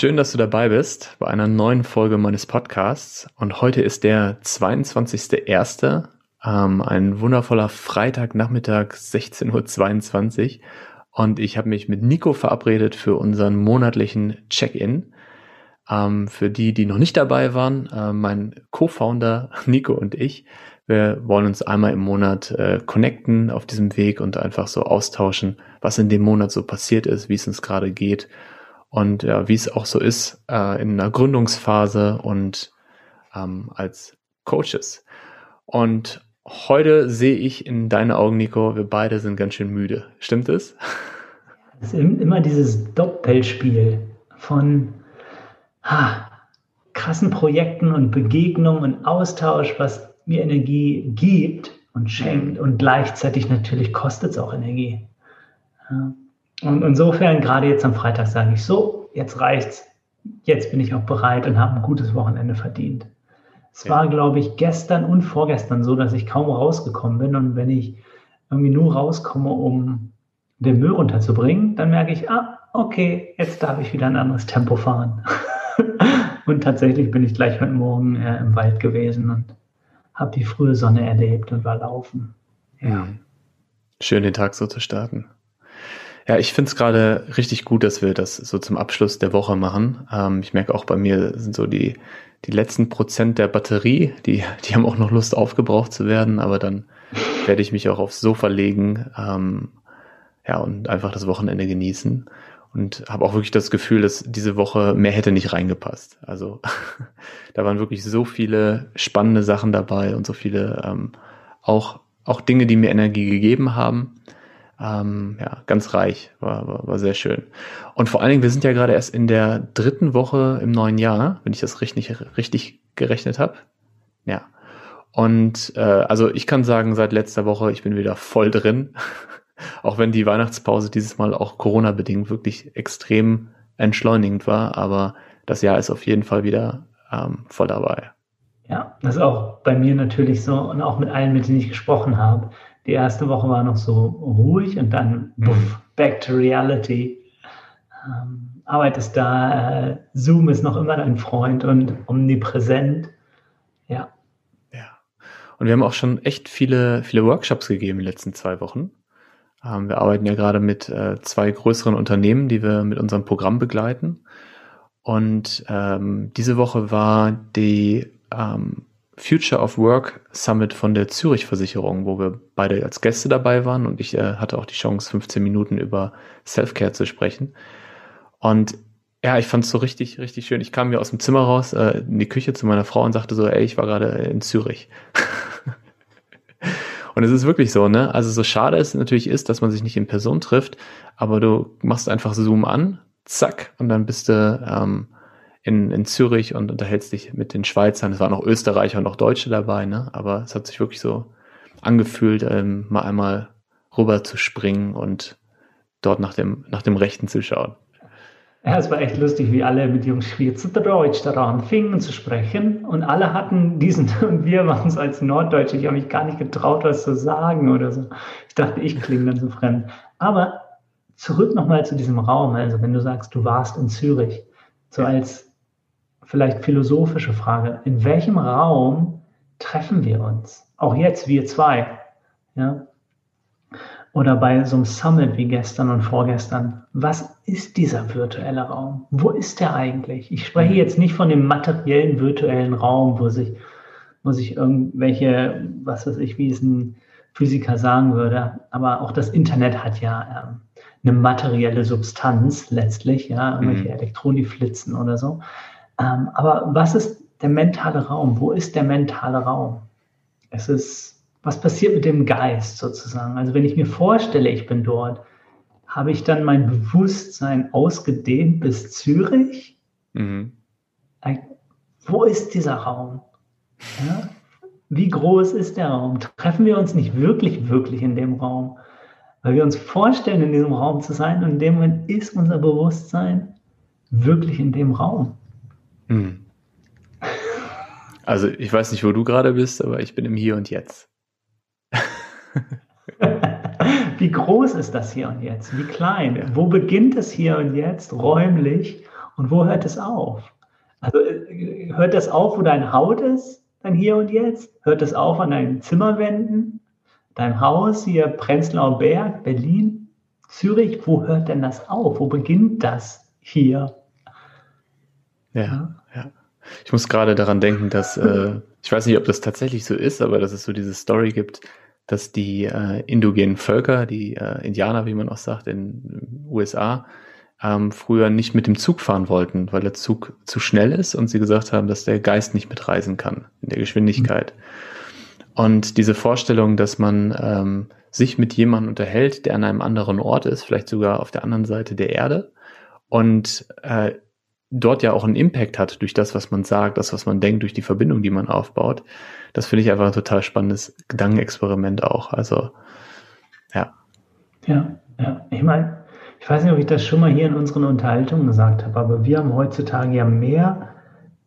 Schön, dass du dabei bist bei einer neuen Folge meines Podcasts. Und heute ist der 22.01., ähm, ein wundervoller Freitagnachmittag, 16.22 Uhr. Und ich habe mich mit Nico verabredet für unseren monatlichen Check-in. Ähm, für die, die noch nicht dabei waren, äh, mein Co-Founder Nico und ich, wir wollen uns einmal im Monat äh, connecten auf diesem Weg und einfach so austauschen, was in dem Monat so passiert ist, wie es uns gerade geht und ja, wie es auch so ist äh, in einer Gründungsphase und ähm, als Coaches. Und heute sehe ich in deinen Augen, Nico, wir beide sind ganz schön müde. Stimmt es? Es ist immer dieses Doppelspiel von ha, krassen Projekten und Begegnungen und Austausch, was mir Energie gibt und schenkt und gleichzeitig natürlich kostet es auch Energie. Ja. Und insofern, gerade jetzt am Freitag, sage ich so, jetzt reicht's. Jetzt bin ich auch bereit und habe ein gutes Wochenende verdient. Es ja. war, glaube ich, gestern und vorgestern so, dass ich kaum rausgekommen bin. Und wenn ich irgendwie nur rauskomme, um den Müll runterzubringen, dann merke ich, ah, okay, jetzt darf ich wieder ein anderes Tempo fahren. und tatsächlich bin ich gleich heute Morgen äh, im Wald gewesen und habe die frühe Sonne erlebt und war laufen. Ja. Schön den Tag so zu starten. Ja, ich finde es gerade richtig gut, dass wir das so zum Abschluss der Woche machen. Ähm, ich merke auch bei mir sind so die, die letzten Prozent der Batterie, die, die haben auch noch Lust aufgebraucht zu werden, aber dann werde ich mich auch aufs Sofa legen ähm, ja, und einfach das Wochenende genießen. Und habe auch wirklich das Gefühl, dass diese Woche mehr hätte nicht reingepasst. Also da waren wirklich so viele spannende Sachen dabei und so viele ähm, auch, auch Dinge, die mir Energie gegeben haben. Ähm, ja, ganz reich, war, war, war sehr schön. Und vor allen Dingen, wir sind ja gerade erst in der dritten Woche im neuen Jahr, wenn ich das richtig, richtig gerechnet habe. Ja. Und äh, also ich kann sagen, seit letzter Woche, ich bin wieder voll drin. auch wenn die Weihnachtspause dieses Mal auch Corona-bedingt wirklich extrem entschleunigend war, aber das Jahr ist auf jeden Fall wieder ähm, voll dabei. Ja, das ist auch bei mir natürlich so und auch mit allen, mit denen ich gesprochen habe. Die erste Woche war noch so ruhig und dann buff, back to reality. Ähm, Arbeit ist da, äh, Zoom ist noch immer dein Freund und omnipräsent. Ja. Ja. Und wir haben auch schon echt viele, viele Workshops gegeben in den letzten zwei Wochen. Ähm, wir arbeiten ja gerade mit äh, zwei größeren Unternehmen, die wir mit unserem Programm begleiten. Und ähm, diese Woche war die ähm, Future of Work Summit von der Zürich Versicherung, wo wir beide als Gäste dabei waren und ich äh, hatte auch die Chance, 15 Minuten über Self-Care zu sprechen. Und ja, ich fand es so richtig, richtig schön. Ich kam mir aus dem Zimmer raus, äh, in die Küche zu meiner Frau und sagte so, ey, ich war gerade in Zürich. und es ist wirklich so, ne? Also so schade es natürlich ist, dass man sich nicht in Person trifft, aber du machst einfach Zoom an, zack, und dann bist du ähm, in, in Zürich und unterhältst dich mit den Schweizern. Es waren auch Österreicher und auch Deutsche dabei, ne? Aber es hat sich wirklich so angefühlt, ähm, mal einmal rüber zu springen und dort nach dem, nach dem Rechten zu schauen. Ja, es war echt lustig, wie alle mit ihrem Schweizerdeutsch daran fingen zu sprechen und alle hatten diesen, und wir waren es als Norddeutsche, ich habe mich gar nicht getraut, was zu sagen oder so. Ich dachte, ich klinge dann so fremd. Aber zurück nochmal zu diesem Raum, also wenn du sagst, du warst in Zürich, so als vielleicht philosophische Frage. In welchem Raum treffen wir uns? Auch jetzt, wir zwei. Ja? Oder bei so einem Summit wie gestern und vorgestern. Was ist dieser virtuelle Raum? Wo ist der eigentlich? Ich spreche jetzt nicht von dem materiellen virtuellen Raum, wo sich, wo sich irgendwelche, was weiß ich, wie es ein Physiker sagen würde, aber auch das Internet hat ja ähm, eine materielle Substanz letztlich, ja, irgendwelche mhm. Elektronen, die flitzen oder so. Ähm, aber was ist der mentale Raum? Wo ist der mentale Raum? Es ist, was passiert mit dem Geist sozusagen? Also wenn ich mir vorstelle, ich bin dort, habe ich dann mein Bewusstsein ausgedehnt bis Zürich? Mhm. Wo ist dieser Raum? Ja? Wie groß ist der Raum? Treffen wir uns nicht wirklich, wirklich in dem Raum? Weil wir uns vorstellen, in diesem Raum zu sein und in dem Moment ist unser Bewusstsein wirklich in dem Raum. Hm. Also ich weiß nicht, wo du gerade bist, aber ich bin im Hier und Jetzt. Wie groß ist das Hier und Jetzt? Wie klein? Ja. Wo beginnt es Hier und Jetzt räumlich Und wo hört es auf? Also äh, hört das auf, wo deine Haut ist, dann hier und jetzt? Hört das auf an deinen Zimmerwänden, deinem Haus hier Prenzlauer Berg, Berlin, Zürich? Wo hört denn das auf? Wo beginnt das hier? Ja, ja. Ich muss gerade daran denken, dass, äh, ich weiß nicht, ob das tatsächlich so ist, aber dass es so diese Story gibt, dass die äh, indogenen Völker, die äh, Indianer, wie man auch sagt, in den USA, ähm, früher nicht mit dem Zug fahren wollten, weil der Zug zu schnell ist und sie gesagt haben, dass der Geist nicht mitreisen kann in der Geschwindigkeit. Und diese Vorstellung, dass man ähm, sich mit jemandem unterhält, der an einem anderen Ort ist, vielleicht sogar auf der anderen Seite der Erde und äh, dort ja auch einen Impact hat durch das, was man sagt, das, was man denkt, durch die Verbindung, die man aufbaut. Das finde ich einfach ein total spannendes Gedankenexperiment auch. Also, ja. Ja, ja. Ich meine, ich weiß nicht, ob ich das schon mal hier in unseren Unterhaltungen gesagt habe, aber wir haben heutzutage ja mehr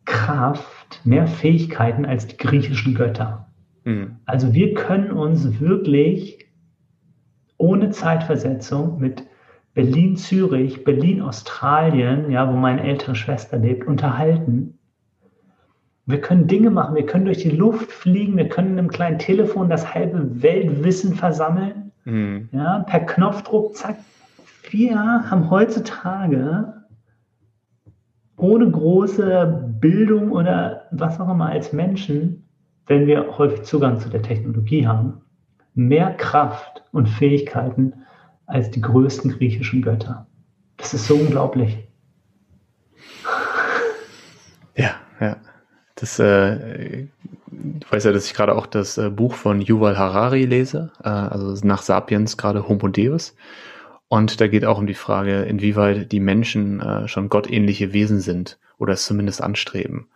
Kraft, mehr Fähigkeiten als die griechischen Götter. Mhm. Also wir können uns wirklich ohne Zeitversetzung mit Berlin, Zürich, Berlin, Australien, ja, wo meine ältere Schwester lebt, unterhalten. Wir können Dinge machen, wir können durch die Luft fliegen, wir können in einem kleinen Telefon das halbe Weltwissen versammeln. Mhm. Ja, per Knopfdruck, zack, wir haben heutzutage ohne große Bildung oder was auch immer als Menschen, wenn wir häufig Zugang zu der Technologie haben, mehr Kraft und Fähigkeiten als die größten griechischen Götter. Das ist so unglaublich. Ja, ja. Das, äh, du weißt ja, dass ich gerade auch das äh, Buch von Yuval Harari lese, äh, also nach Sapiens gerade Homo Deus. Und da geht auch um die Frage, inwieweit die Menschen äh, schon gottähnliche Wesen sind oder es zumindest anstreben.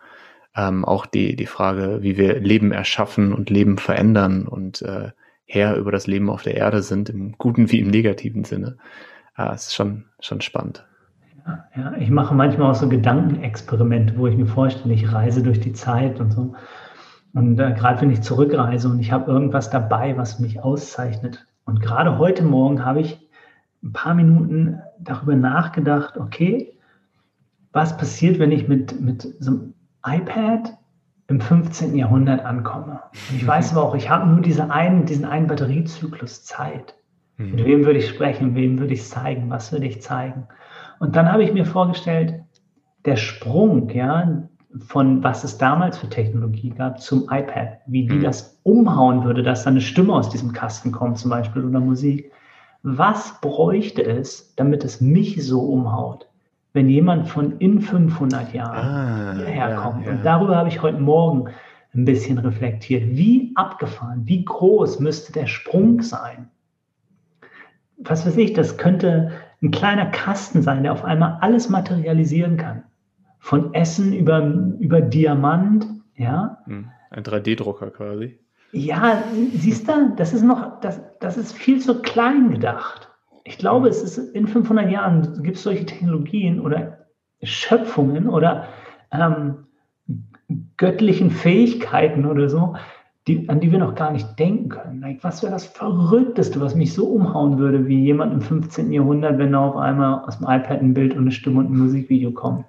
Ähm, auch die, die Frage, wie wir Leben erschaffen und Leben verändern und äh, Herr über das Leben auf der Erde sind, im guten wie im negativen Sinne. Äh, es ist schon, schon spannend. Ja, ja, ich mache manchmal auch so Gedankenexperimente, wo ich mir vorstelle, ich reise durch die Zeit und so. Und äh, gerade wenn ich zurückreise und ich habe irgendwas dabei, was mich auszeichnet. Und gerade heute Morgen habe ich ein paar Minuten darüber nachgedacht, okay, was passiert, wenn ich mit, mit so einem iPad im 15. Jahrhundert ankomme. Und ich weiß aber auch, ich habe nur diese einen, diesen einen Batteriezyklus Zeit. Mhm. Mit wem würde ich sprechen, wem würde ich zeigen, was würde ich zeigen. Und dann habe ich mir vorgestellt, der Sprung, ja, von was es damals für Technologie gab zum iPad, wie die mhm. das umhauen würde, dass da eine Stimme aus diesem Kasten kommt zum Beispiel oder Musik was bräuchte es, damit es mich so umhaut, wenn jemand von in 500 Jahren ah, hierher kommt? Ja, ja. Und darüber habe ich heute Morgen ein bisschen reflektiert. Wie abgefahren, wie groß müsste der Sprung sein? Was weiß ich, das könnte ein kleiner Kasten sein, der auf einmal alles materialisieren kann. Von Essen über, über Diamant, ja. Hm, ein 3D-Drucker quasi. Ja, siehst du, das ist noch, das, das ist viel zu klein gedacht. Ich glaube, es ist in 500 Jahren gibt es solche Technologien oder Schöpfungen oder ähm, göttlichen Fähigkeiten oder so, die, an die wir noch gar nicht denken können. Like, was wäre das Verrückteste, was mich so umhauen würde, wie jemand im 15. Jahrhundert, wenn da auf einmal aus dem iPad ein Bild und eine Stimme und ein Musikvideo kommt?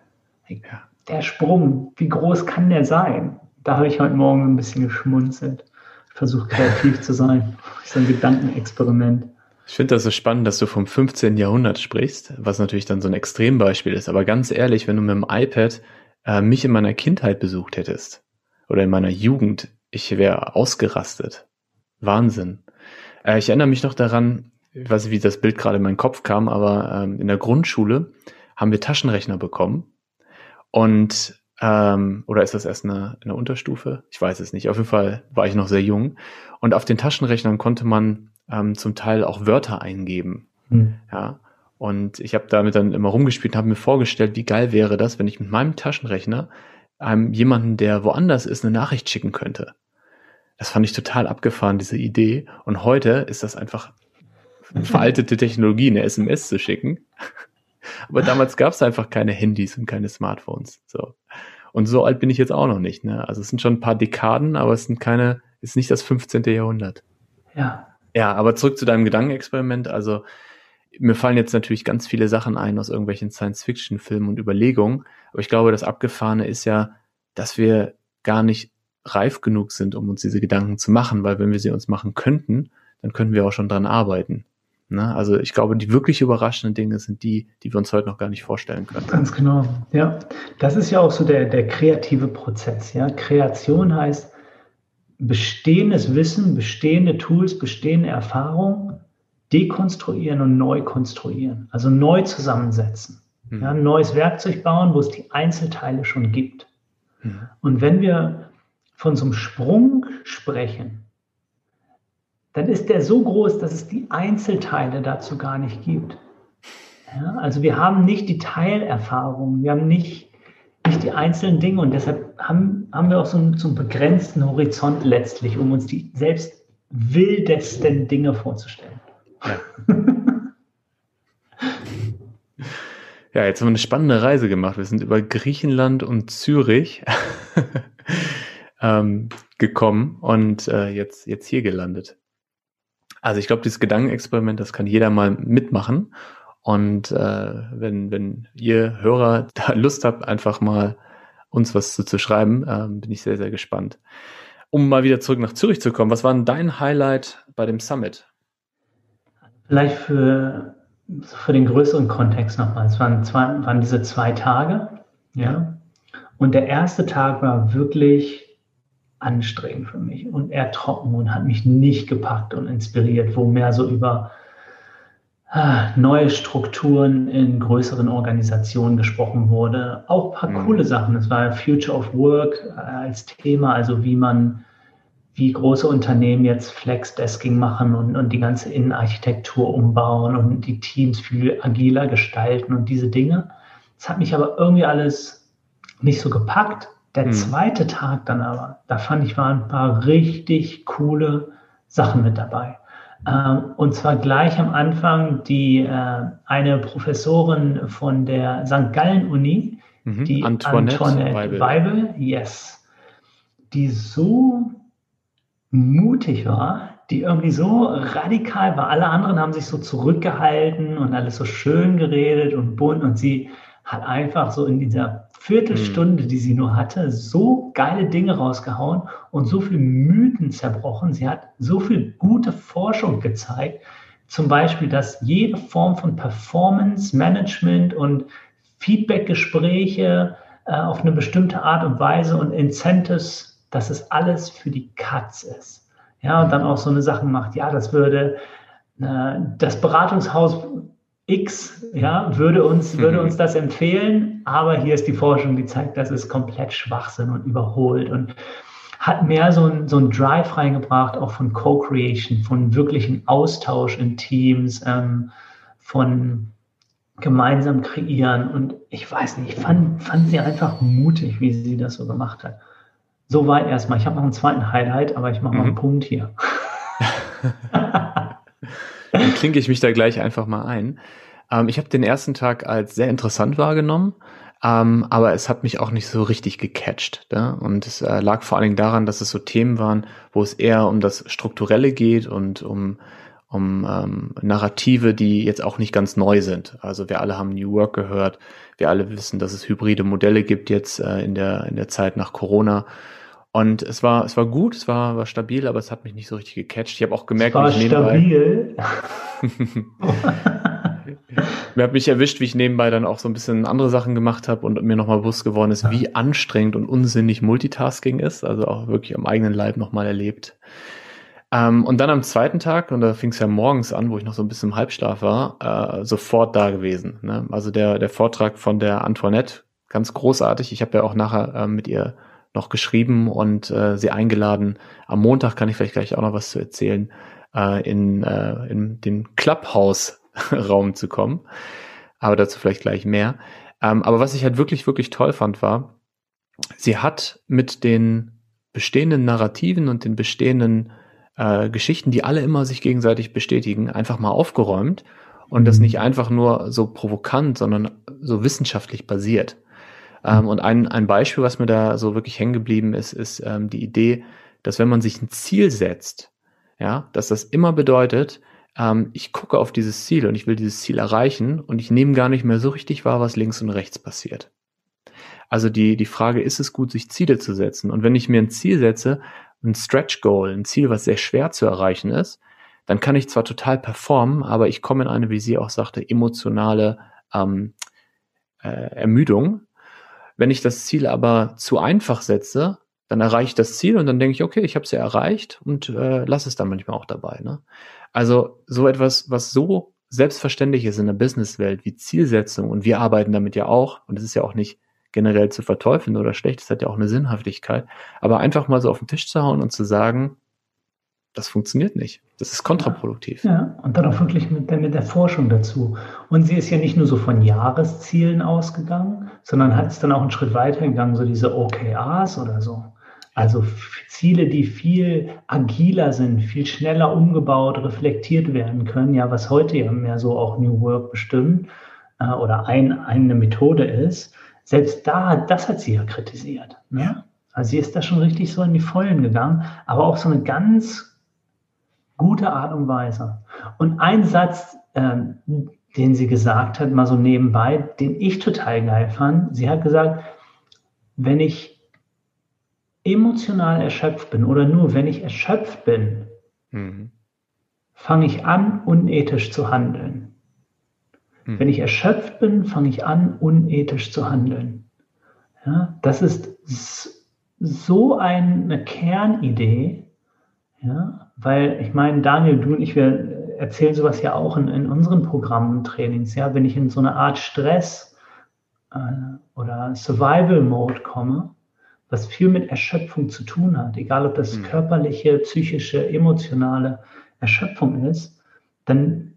Like. Der Sprung, wie groß kann der sein? Da habe ich heute Morgen ein bisschen geschmunzelt versuche kreativ zu sein. Das ist ein Gedankenexperiment. Ich finde das so spannend, dass du vom 15. Jahrhundert sprichst, was natürlich dann so ein Extrembeispiel ist. Aber ganz ehrlich, wenn du mit dem iPad äh, mich in meiner Kindheit besucht hättest oder in meiner Jugend, ich wäre ausgerastet. Wahnsinn. Äh, ich erinnere mich noch daran, ich weiß nicht, wie das Bild gerade in meinen Kopf kam, aber ähm, in der Grundschule haben wir Taschenrechner bekommen und ähm, oder ist das erst eine, eine Unterstufe? Ich weiß es nicht. Auf jeden Fall war ich noch sehr jung. Und auf den Taschenrechnern konnte man ähm, zum Teil auch Wörter eingeben. Mhm. Ja. Und ich habe damit dann immer rumgespielt und habe mir vorgestellt, wie geil wäre das, wenn ich mit meinem Taschenrechner einem jemanden, der woanders ist, eine Nachricht schicken könnte. Das fand ich total abgefahren, diese Idee. Und heute ist das einfach veraltete Technologie, eine SMS zu schicken. Aber damals gab es einfach keine Handys und keine Smartphones. So. Und so alt bin ich jetzt auch noch nicht. Ne? Also es sind schon ein paar Dekaden, aber es sind keine, ist nicht das 15. Jahrhundert. Ja. Ja, aber zurück zu deinem Gedankenexperiment. Also mir fallen jetzt natürlich ganz viele Sachen ein aus irgendwelchen Science-Fiction-Filmen und Überlegungen, aber ich glaube, das Abgefahrene ist ja, dass wir gar nicht reif genug sind, um uns diese Gedanken zu machen, weil wenn wir sie uns machen könnten, dann könnten wir auch schon dran arbeiten. Ne? Also ich glaube, die wirklich überraschenden Dinge sind die, die wir uns heute noch gar nicht vorstellen können. Ganz genau, ja. Das ist ja auch so der, der kreative Prozess. Ja? Kreation heißt bestehendes Wissen, bestehende Tools, bestehende Erfahrungen dekonstruieren und neu konstruieren. Also neu zusammensetzen. Mhm. Ja, ein neues Werkzeug bauen, wo es die Einzelteile schon gibt. Mhm. Und wenn wir von so einem Sprung sprechen, dann ist der so groß, dass es die Einzelteile dazu gar nicht gibt. Ja, also wir haben nicht die Teilerfahrung, wir haben nicht, nicht die einzelnen Dinge und deshalb haben, haben wir auch so einen, so einen begrenzten Horizont letztlich, um uns die selbst wildesten Dinge vorzustellen. Ja. ja, jetzt haben wir eine spannende Reise gemacht. Wir sind über Griechenland und Zürich ähm, gekommen und äh, jetzt, jetzt hier gelandet. Also ich glaube, dieses Gedankenexperiment, das kann jeder mal mitmachen. Und äh, wenn, wenn ihr Hörer da Lust habt, einfach mal uns was zu, zu schreiben, äh, bin ich sehr, sehr gespannt. Um mal wieder zurück nach Zürich zu kommen, was war denn dein Highlight bei dem Summit? Vielleicht für, für den größeren Kontext nochmal. Es waren, zwei, waren diese zwei Tage. Ja. Und der erste Tag war wirklich anstrengend für mich und eher trocken und hat mich nicht gepackt und inspiriert, wo mehr so über neue Strukturen in größeren Organisationen gesprochen wurde. Auch ein paar mhm. coole Sachen. Es war Future of Work äh, als Thema, also wie man, wie große Unternehmen jetzt Flexdesking machen und, und die ganze Innenarchitektur umbauen und die Teams viel agiler gestalten und diese Dinge. Das hat mich aber irgendwie alles nicht so gepackt der hm. zweite Tag dann aber, da fand ich, waren ein paar richtig coole Sachen mit dabei. Ähm, und zwar gleich am Anfang die äh, eine Professorin von der St. Gallen Uni, mhm. die Antoinette, Antoinette Weibel. Weibel, yes, die so mutig war, die irgendwie so radikal war. Alle anderen haben sich so zurückgehalten und alles so schön geredet und bunt und sie hat einfach so in dieser Viertelstunde, die sie nur hatte, so geile Dinge rausgehauen und so viele Mythen zerbrochen. Sie hat so viel gute Forschung gezeigt. Zum Beispiel, dass jede Form von Performance Management und Feedbackgespräche äh, auf eine bestimmte Art und Weise und Incentives, dass es alles für die Katz ist. Ja, und dann auch so eine Sache macht, ja, das würde äh, das Beratungshaus X ja, würde, uns, würde mhm. uns das empfehlen, aber hier ist die Forschung, die zeigt, das ist komplett Schwachsinn und überholt und hat mehr so ein, so ein Drive reingebracht, auch von Co-Creation, von wirklichen Austausch in Teams, ähm, von gemeinsam kreieren und ich weiß nicht, ich fand, fand sie einfach mutig, wie sie das so gemacht hat. So weit erstmal. Ich habe noch einen zweiten Highlight, aber ich mache noch einen mhm. Punkt hier. Dann klinke ich mich da gleich einfach mal ein. Ähm, ich habe den ersten Tag als sehr interessant wahrgenommen, ähm, aber es hat mich auch nicht so richtig gecatcht. Ne? Und es äh, lag vor allen Dingen daran, dass es so Themen waren, wo es eher um das Strukturelle geht und um um ähm, Narrative, die jetzt auch nicht ganz neu sind. Also wir alle haben New Work gehört, wir alle wissen, dass es hybride Modelle gibt jetzt äh, in der in der Zeit nach Corona und es war, es war gut, es war, war stabil, aber es hat mich nicht so richtig gecatcht. Ich habe auch gemerkt, es war stabil. mir hat mich erwischt, wie ich nebenbei dann auch so ein bisschen andere Sachen gemacht habe und mir nochmal bewusst geworden ist, wie anstrengend und unsinnig Multitasking ist. Also auch wirklich am eigenen Leib nochmal erlebt. Ähm, und dann am zweiten Tag, und da fing es ja morgens an, wo ich noch so ein bisschen im Halbschlaf war, äh, sofort da gewesen. Ne? Also der, der Vortrag von der Antoinette, ganz großartig. Ich habe ja auch nachher äh, mit ihr noch geschrieben und äh, sie eingeladen. Am Montag kann ich vielleicht gleich auch noch was zu erzählen, äh, in, äh, in den Clubhouse-Raum zu kommen. Aber dazu vielleicht gleich mehr. Ähm, aber was ich halt wirklich, wirklich toll fand, war, sie hat mit den bestehenden Narrativen und den bestehenden äh, Geschichten, die alle immer sich gegenseitig bestätigen, einfach mal aufgeräumt und das mhm. nicht einfach nur so provokant, sondern so wissenschaftlich basiert. Ähm, und ein, ein Beispiel, was mir da so wirklich hängen geblieben ist, ist ähm, die Idee, dass wenn man sich ein Ziel setzt, ja, dass das immer bedeutet, ähm, ich gucke auf dieses Ziel und ich will dieses Ziel erreichen und ich nehme gar nicht mehr so richtig wahr, was links und rechts passiert. Also die, die Frage, ist es gut, sich Ziele zu setzen? Und wenn ich mir ein Ziel setze, ein Stretch Goal, ein Ziel, was sehr schwer zu erreichen ist, dann kann ich zwar total performen, aber ich komme in eine, wie sie auch sagte, emotionale ähm, äh, Ermüdung. Wenn ich das Ziel aber zu einfach setze, dann erreiche ich das Ziel und dann denke ich, okay, ich habe es ja erreicht und äh, lass es dann manchmal auch dabei. Ne? Also so etwas, was so selbstverständlich ist in der Businesswelt wie Zielsetzung und wir arbeiten damit ja auch und es ist ja auch nicht generell zu verteufeln oder schlecht, es hat ja auch eine Sinnhaftigkeit, aber einfach mal so auf den Tisch zu hauen und zu sagen, das funktioniert nicht. Das ist kontraproduktiv. Ja, und dann auch wirklich mit der, mit der Forschung dazu. Und sie ist ja nicht nur so von Jahreszielen ausgegangen, sondern hat es dann auch einen Schritt weiter gegangen, so diese OKRs oder so. Also Ziele, die viel agiler sind, viel schneller umgebaut, reflektiert werden können, ja, was heute ja mehr so auch New Work bestimmt äh, oder ein, eine Methode ist. Selbst da, das hat sie ja kritisiert. Ne? Also sie ist da schon richtig so in die Vollen gegangen, aber auch so eine ganz gute Art und Weise. Und ein Satz, ähm, den sie gesagt hat, mal so nebenbei, den ich total geil fand, sie hat gesagt, wenn ich emotional erschöpft bin oder nur wenn ich erschöpft bin, mhm. fange ich an, unethisch zu handeln. Mhm. Wenn ich erschöpft bin, fange ich an, unethisch zu handeln. Ja, das ist so eine Kernidee, ja, weil ich meine, Daniel, du und ich, wir erzählen sowas ja auch in, in unseren Programmen und Trainings. Ja, wenn ich in so eine Art Stress äh, oder Survival-Mode komme, was viel mit Erschöpfung zu tun hat, egal ob das mhm. körperliche, psychische, emotionale Erschöpfung ist, dann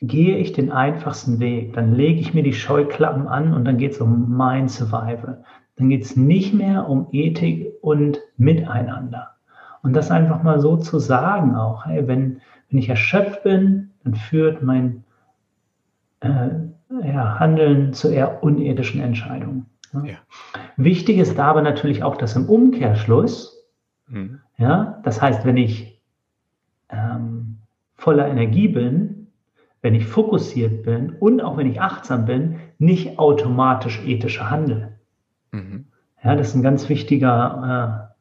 gehe ich den einfachsten Weg. Dann lege ich mir die Scheuklappen an und dann geht es um mein Survival. Dann geht es nicht mehr um Ethik und Miteinander. Und das einfach mal so zu sagen auch, hey, wenn, wenn ich erschöpft bin, dann führt mein äh, ja, Handeln zu eher unethischen Entscheidungen. Ja. Wichtig ist aber natürlich auch, dass im Umkehrschluss, mhm. ja, das heißt, wenn ich ähm, voller Energie bin, wenn ich fokussiert bin und auch wenn ich achtsam bin, nicht automatisch ethische handle. Mhm. Ja, das ist ein ganz wichtiger äh,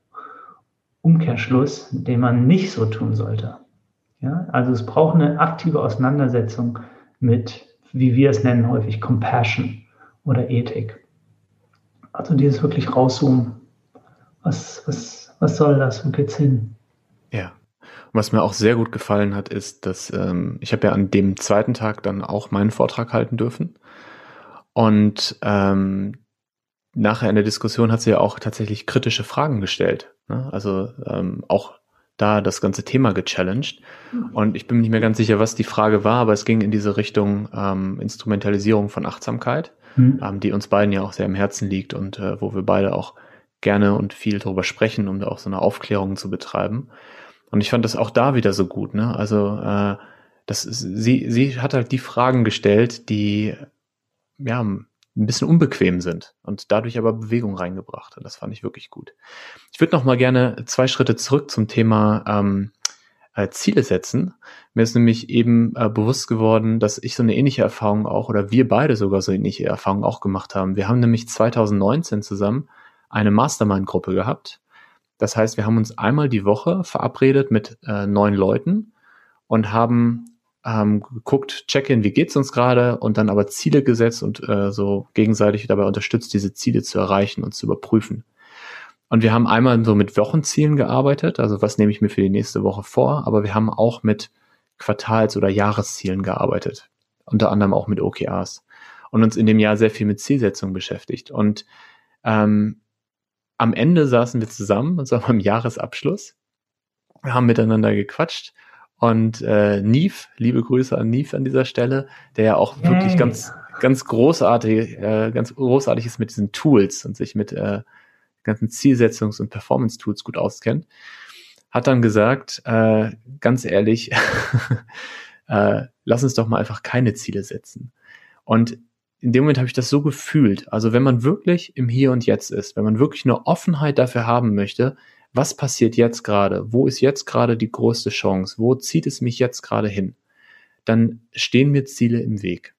Umkehrschluss, den man nicht so tun sollte. Ja, also es braucht eine aktive Auseinandersetzung mit, wie wir es nennen häufig, Compassion oder Ethik. Also dieses wirklich rauszoomen. Was, was, was soll das? Wo geht's hin? Ja. Und was mir auch sehr gut gefallen hat, ist, dass ähm, ich habe ja an dem zweiten Tag dann auch meinen Vortrag halten dürfen. Und ähm, nachher in der Diskussion hat sie ja auch tatsächlich kritische Fragen gestellt. Ne? Also ähm, auch da das ganze Thema gechallenged. Und ich bin mir nicht mehr ganz sicher, was die Frage war, aber es ging in diese Richtung ähm, Instrumentalisierung von Achtsamkeit, mhm. ähm, die uns beiden ja auch sehr am Herzen liegt und äh, wo wir beide auch gerne und viel darüber sprechen, um da auch so eine Aufklärung zu betreiben. Und ich fand das auch da wieder so gut. Ne? Also äh, das, sie, sie hat halt die Fragen gestellt, die ja ein bisschen unbequem sind und dadurch aber Bewegung reingebracht. Und das fand ich wirklich gut. Ich würde noch mal gerne zwei Schritte zurück zum Thema ähm, äh, Ziele setzen. Mir ist nämlich eben äh, bewusst geworden, dass ich so eine ähnliche Erfahrung auch oder wir beide sogar so ähnliche Erfahrungen auch gemacht haben. Wir haben nämlich 2019 zusammen eine Mastermind-Gruppe gehabt. Das heißt, wir haben uns einmal die Woche verabredet mit äh, neun Leuten und haben ähm, geguckt, check-in, wie geht's uns gerade und dann aber Ziele gesetzt und äh, so gegenseitig dabei unterstützt, diese Ziele zu erreichen und zu überprüfen. Und wir haben einmal so mit Wochenzielen gearbeitet, also was nehme ich mir für die nächste Woche vor, aber wir haben auch mit Quartals- oder Jahreszielen gearbeitet, unter anderem auch mit OKRs und uns in dem Jahr sehr viel mit Zielsetzung beschäftigt. Und ähm, am Ende saßen wir zusammen, und zwar beim Jahresabschluss, wir haben miteinander gequatscht und äh, Neve, liebe Grüße an Neve an dieser Stelle, der ja auch hey. wirklich ganz, ganz großartig, äh, ganz großartig ist mit diesen Tools und sich mit äh, ganzen Zielsetzungs- und Performance-Tools gut auskennt, hat dann gesagt, äh, ganz ehrlich, äh, lass uns doch mal einfach keine Ziele setzen. Und in dem Moment habe ich das so gefühlt. Also wenn man wirklich im Hier und Jetzt ist, wenn man wirklich eine Offenheit dafür haben möchte, was passiert jetzt gerade? Wo ist jetzt gerade die größte Chance? Wo zieht es mich jetzt gerade hin? dann stehen mir Ziele im Weg.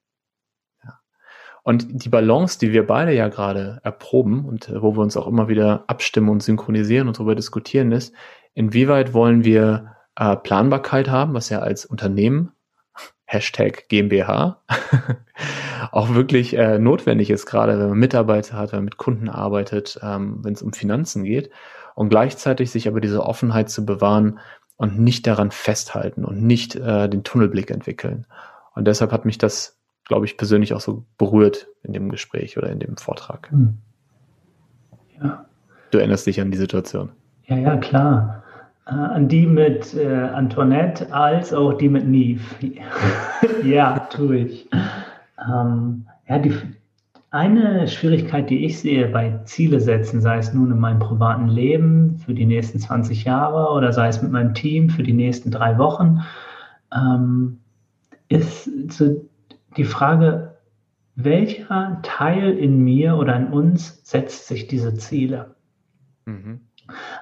Und die Balance, die wir beide ja gerade erproben und wo wir uns auch immer wieder abstimmen und synchronisieren und darüber diskutieren, ist, inwieweit wollen wir äh, Planbarkeit haben, was ja als Unternehmen Hashtag GmbH auch wirklich äh, notwendig ist, gerade wenn man Mitarbeiter hat, wenn man mit Kunden arbeitet, ähm, wenn es um Finanzen geht und gleichzeitig sich aber diese Offenheit zu bewahren und nicht daran festhalten und nicht äh, den Tunnelblick entwickeln. Und deshalb hat mich das, glaube ich, persönlich auch so berührt in dem Gespräch oder in dem Vortrag. Hm. Ja. Du erinnerst dich an die Situation. Ja, ja, klar. Äh, an die mit äh, Antoinette als auch die mit Neve. ja, tue ich. Ähm, ja, die, eine Schwierigkeit, die ich sehe bei Ziele setzen, sei es nun in meinem privaten Leben für die nächsten 20 Jahre oder sei es mit meinem Team für die nächsten drei Wochen, ähm, ist so die Frage, welcher Teil in mir oder in uns setzt sich diese Ziele? Mhm.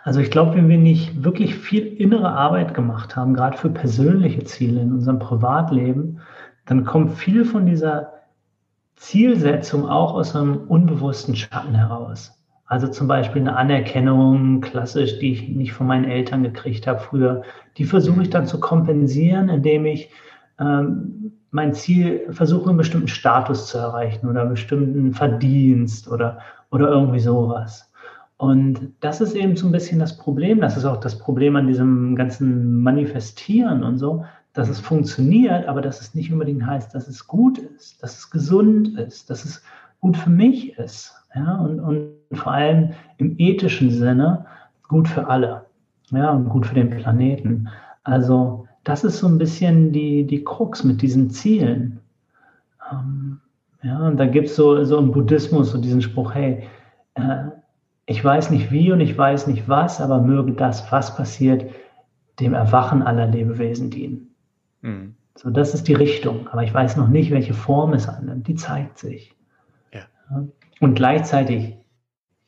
Also ich glaube, wenn wir nicht wirklich viel innere Arbeit gemacht haben, gerade für persönliche Ziele in unserem Privatleben, dann kommt viel von dieser Zielsetzung auch aus einem unbewussten Schatten heraus. Also zum Beispiel eine Anerkennung, klassisch, die ich nicht von meinen Eltern gekriegt habe früher, die versuche ich dann zu kompensieren, indem ich ähm, mein Ziel versuche, einen bestimmten Status zu erreichen oder einen bestimmten Verdienst oder, oder irgendwie sowas. Und das ist eben so ein bisschen das Problem. Das ist auch das Problem an diesem ganzen Manifestieren und so, dass es funktioniert, aber dass es nicht unbedingt heißt, dass es gut ist, dass es gesund ist, dass es gut für mich ist. Ja, und, und vor allem im ethischen Sinne gut für alle. Ja, und gut für den Planeten. Also, das ist so ein bisschen die, die Krux mit diesen Zielen. Ähm, ja, und da gibt es so, so im Buddhismus so diesen Spruch, hey, äh, ich weiß nicht wie und ich weiß nicht was, aber möge das, was passiert, dem Erwachen aller Lebewesen dienen. Mhm. So, das ist die Richtung, aber ich weiß noch nicht, welche Form es annimmt. Die zeigt sich. Ja. Und gleichzeitig,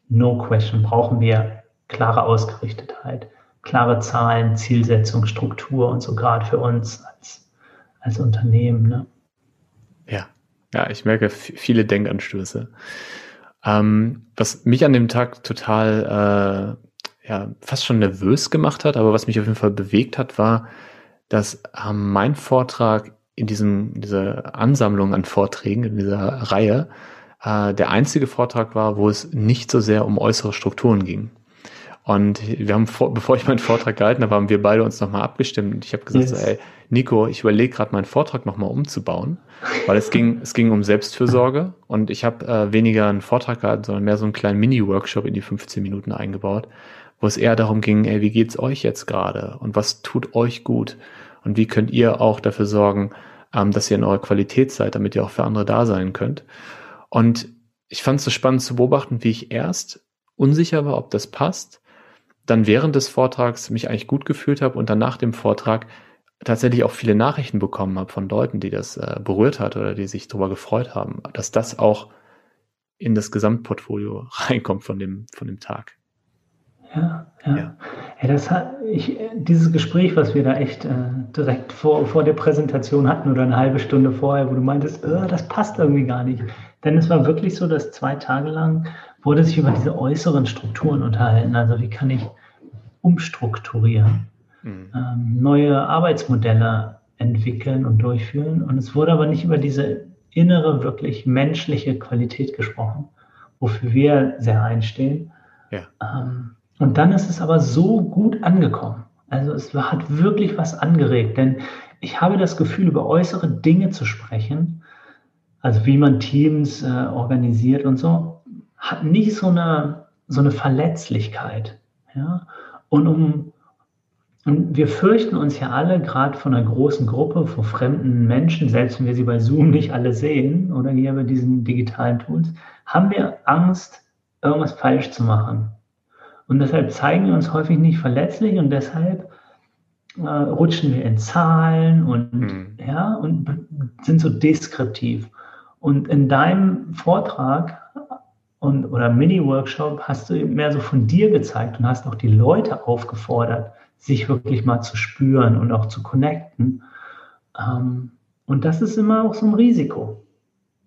no question, brauchen wir klare Ausgerichtetheit, klare Zahlen, Zielsetzung, Struktur und so gerade für uns als, als Unternehmen. Ne? Ja, ja, ich merke viele Denkanstöße. Ähm, was mich an dem Tag total, äh, ja, fast schon nervös gemacht hat, aber was mich auf jeden Fall bewegt hat, war, dass ähm, mein Vortrag in diesem, in dieser Ansammlung an Vorträgen, in dieser Reihe, äh, der einzige Vortrag war, wo es nicht so sehr um äußere Strukturen ging. Und wir haben, vor, bevor ich meinen Vortrag gehalten habe, haben wir beide uns nochmal abgestimmt. Und ich habe gesagt, yes. so, ey, Nico, ich überlege gerade meinen Vortrag nochmal umzubauen, weil es ging, es ging um Selbstfürsorge und ich habe äh, weniger einen Vortrag gehalten, sondern mehr so einen kleinen Mini-Workshop in die 15 Minuten eingebaut, wo es eher darum ging, ey, wie geht's euch jetzt gerade und was tut euch gut und wie könnt ihr auch dafür sorgen, ähm, dass ihr in eurer Qualität seid, damit ihr auch für andere da sein könnt. Und ich fand es so spannend zu beobachten, wie ich erst unsicher war, ob das passt dann während des Vortrags mich eigentlich gut gefühlt habe und dann nach dem Vortrag tatsächlich auch viele Nachrichten bekommen habe von Leuten, die das äh, berührt hat oder die sich darüber gefreut haben, dass das auch in das Gesamtportfolio reinkommt von dem, von dem Tag. Ja, ja. ja. ja das hat, ich, dieses Gespräch, was wir da echt äh, direkt vor, vor der Präsentation hatten oder eine halbe Stunde vorher, wo du meintest, äh, das passt irgendwie gar nicht. Denn es war wirklich so, dass zwei Tage lang wurde sich über diese äußeren Strukturen unterhalten. Also wie kann ich umstrukturieren, mhm. ähm, neue Arbeitsmodelle entwickeln und durchführen. Und es wurde aber nicht über diese innere, wirklich menschliche Qualität gesprochen, wofür wir sehr einstehen. Ja. Ähm, und dann ist es aber so gut angekommen. Also es hat wirklich was angeregt, denn ich habe das Gefühl, über äußere Dinge zu sprechen, also wie man Teams äh, organisiert und so, hat nicht so eine, so eine Verletzlichkeit. Ja? Und, um, und wir fürchten uns ja alle gerade von einer großen Gruppe, vor fremden Menschen, selbst wenn wir sie bei Zoom nicht alle sehen oder hier bei diesen digitalen Tools, haben wir Angst, irgendwas falsch zu machen. Und deshalb zeigen wir uns häufig nicht verletzlich und deshalb äh, rutschen wir in Zahlen und, mhm. ja, und sind so deskriptiv. Und in deinem Vortrag und, oder Mini-Workshop hast du mehr so von dir gezeigt und hast auch die Leute aufgefordert, sich wirklich mal zu spüren und auch zu connecten. Ähm, Und das ist immer auch so ein Risiko.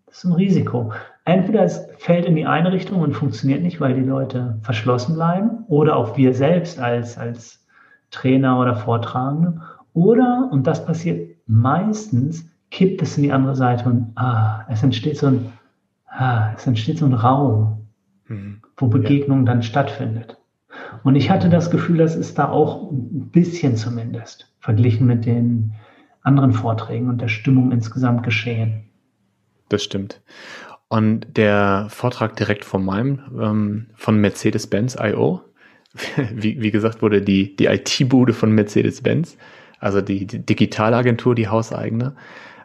Das ist ein Risiko. Entweder es fällt in die eine Richtung und funktioniert nicht, weil die Leute verschlossen bleiben, oder auch wir selbst als, als Trainer oder Vortragende. Oder, und das passiert meistens, kippt es in die andere Seite und ah, es entsteht so ein, ah, es entsteht so ein Raum, mhm. wo Begegnung ja. dann stattfindet. Und ich hatte das Gefühl, das ist da auch ein bisschen zumindest verglichen mit den anderen Vorträgen und der Stimmung insgesamt geschehen. Das stimmt. Und der Vortrag direkt von meinem, ähm, von Mercedes-Benz I.O., wie, wie gesagt, wurde die, die IT-Bude von Mercedes-Benz, also die, die Digitalagentur, die hauseigene,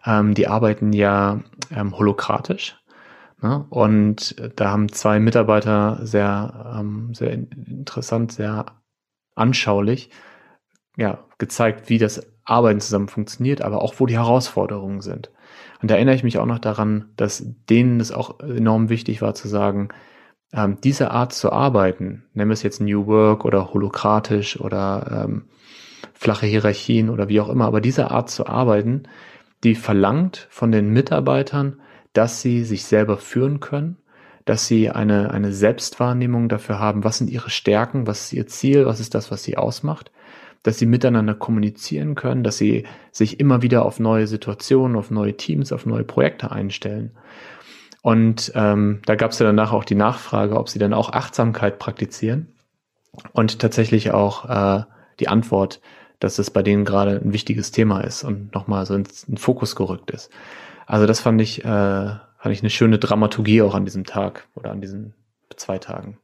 ähm, die arbeiten ja ähm, holokratisch. Ne? Und da haben zwei Mitarbeiter sehr, ähm, sehr interessant, sehr anschaulich ja, gezeigt, wie das Arbeiten zusammen funktioniert, aber auch wo die Herausforderungen sind. Und da erinnere ich mich auch noch daran, dass denen es auch enorm wichtig war zu sagen, ähm, diese Art zu arbeiten, nennen wir es jetzt New Work oder holokratisch oder ähm, flache Hierarchien oder wie auch immer, aber diese Art zu arbeiten, die verlangt von den Mitarbeitern, dass sie sich selber führen können, dass sie eine, eine Selbstwahrnehmung dafür haben, was sind ihre Stärken, was ist ihr Ziel, was ist das, was sie ausmacht dass sie miteinander kommunizieren können, dass sie sich immer wieder auf neue Situationen, auf neue Teams, auf neue Projekte einstellen. Und ähm, da gab es ja danach auch die Nachfrage, ob sie dann auch Achtsamkeit praktizieren. Und tatsächlich auch äh, die Antwort, dass es bei denen gerade ein wichtiges Thema ist und nochmal so in den Fokus gerückt ist. Also das fand ich, äh, fand ich eine schöne Dramaturgie auch an diesem Tag oder an diesen zwei Tagen.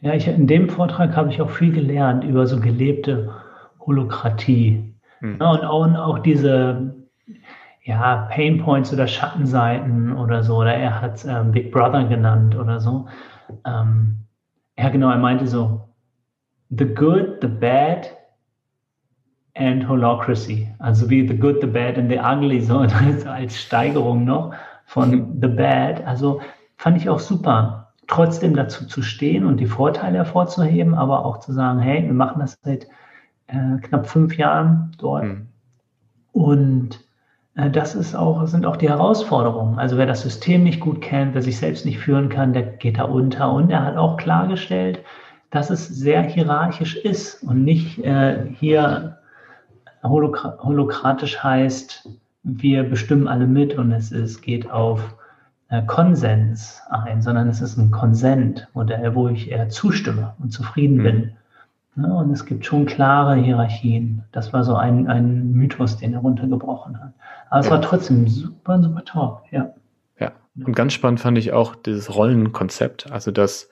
Ja, ich, in dem Vortrag habe ich auch viel gelernt über so gelebte Holokratie. Hm. Ja, und, auch, und auch diese ja, Pain Points oder Schattenseiten oder so. Oder er hat ähm, Big Brother genannt oder so. Ähm, ja, genau, er meinte so, the good, the bad and holocracy. Also wie the good, the bad and the ugly, so als Steigerung noch von mhm. the bad. Also fand ich auch super trotzdem dazu zu stehen und die Vorteile hervorzuheben, aber auch zu sagen, hey, wir machen das seit äh, knapp fünf Jahren dort. Mhm. Und äh, das ist auch, sind auch die Herausforderungen. Also wer das System nicht gut kennt, wer sich selbst nicht führen kann, der geht da unter. Und er hat auch klargestellt, dass es sehr hierarchisch ist und nicht äh, hier holokratisch heißt, wir bestimmen alle mit und es ist, geht auf äh, Konsens ein, sondern es ist ein Konsentmodell, wo ich eher zustimme und zufrieden mhm. bin. Ja, und es gibt schon klare Hierarchien. Das war so ein, ein Mythos, den er runtergebrochen hat. Aber es war trotzdem super, super top, ja. Ja, und ganz spannend fand ich auch dieses Rollenkonzept, also dass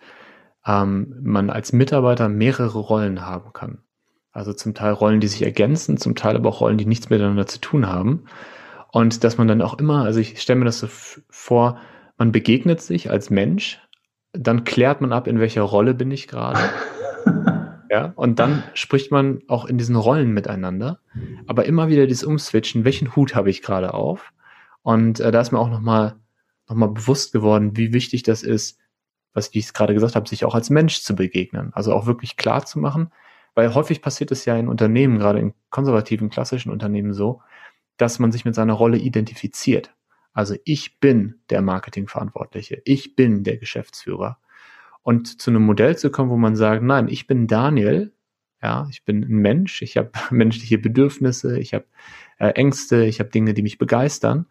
ähm, man als Mitarbeiter mehrere Rollen haben kann. Also zum Teil Rollen, die sich ergänzen, zum Teil aber auch Rollen, die nichts miteinander zu tun haben. Und dass man dann auch immer, also ich stelle mir das so vor, man begegnet sich als Mensch, dann klärt man ab, in welcher Rolle bin ich gerade. ja, und dann spricht man auch in diesen Rollen miteinander. Aber immer wieder dieses Umswitchen, welchen Hut habe ich gerade auf? Und äh, da ist mir auch nochmal noch mal bewusst geworden, wie wichtig das ist, was wie ich es gerade gesagt habe, sich auch als Mensch zu begegnen. Also auch wirklich klar zu machen, weil häufig passiert es ja in Unternehmen, gerade in konservativen, klassischen Unternehmen so, dass man sich mit seiner Rolle identifiziert. Also ich bin der Marketingverantwortliche, ich bin der Geschäftsführer. Und zu einem Modell zu kommen, wo man sagt, nein, ich bin Daniel, ja, ich bin ein Mensch, ich habe menschliche Bedürfnisse, ich habe äh, Ängste, ich habe Dinge, die mich begeistern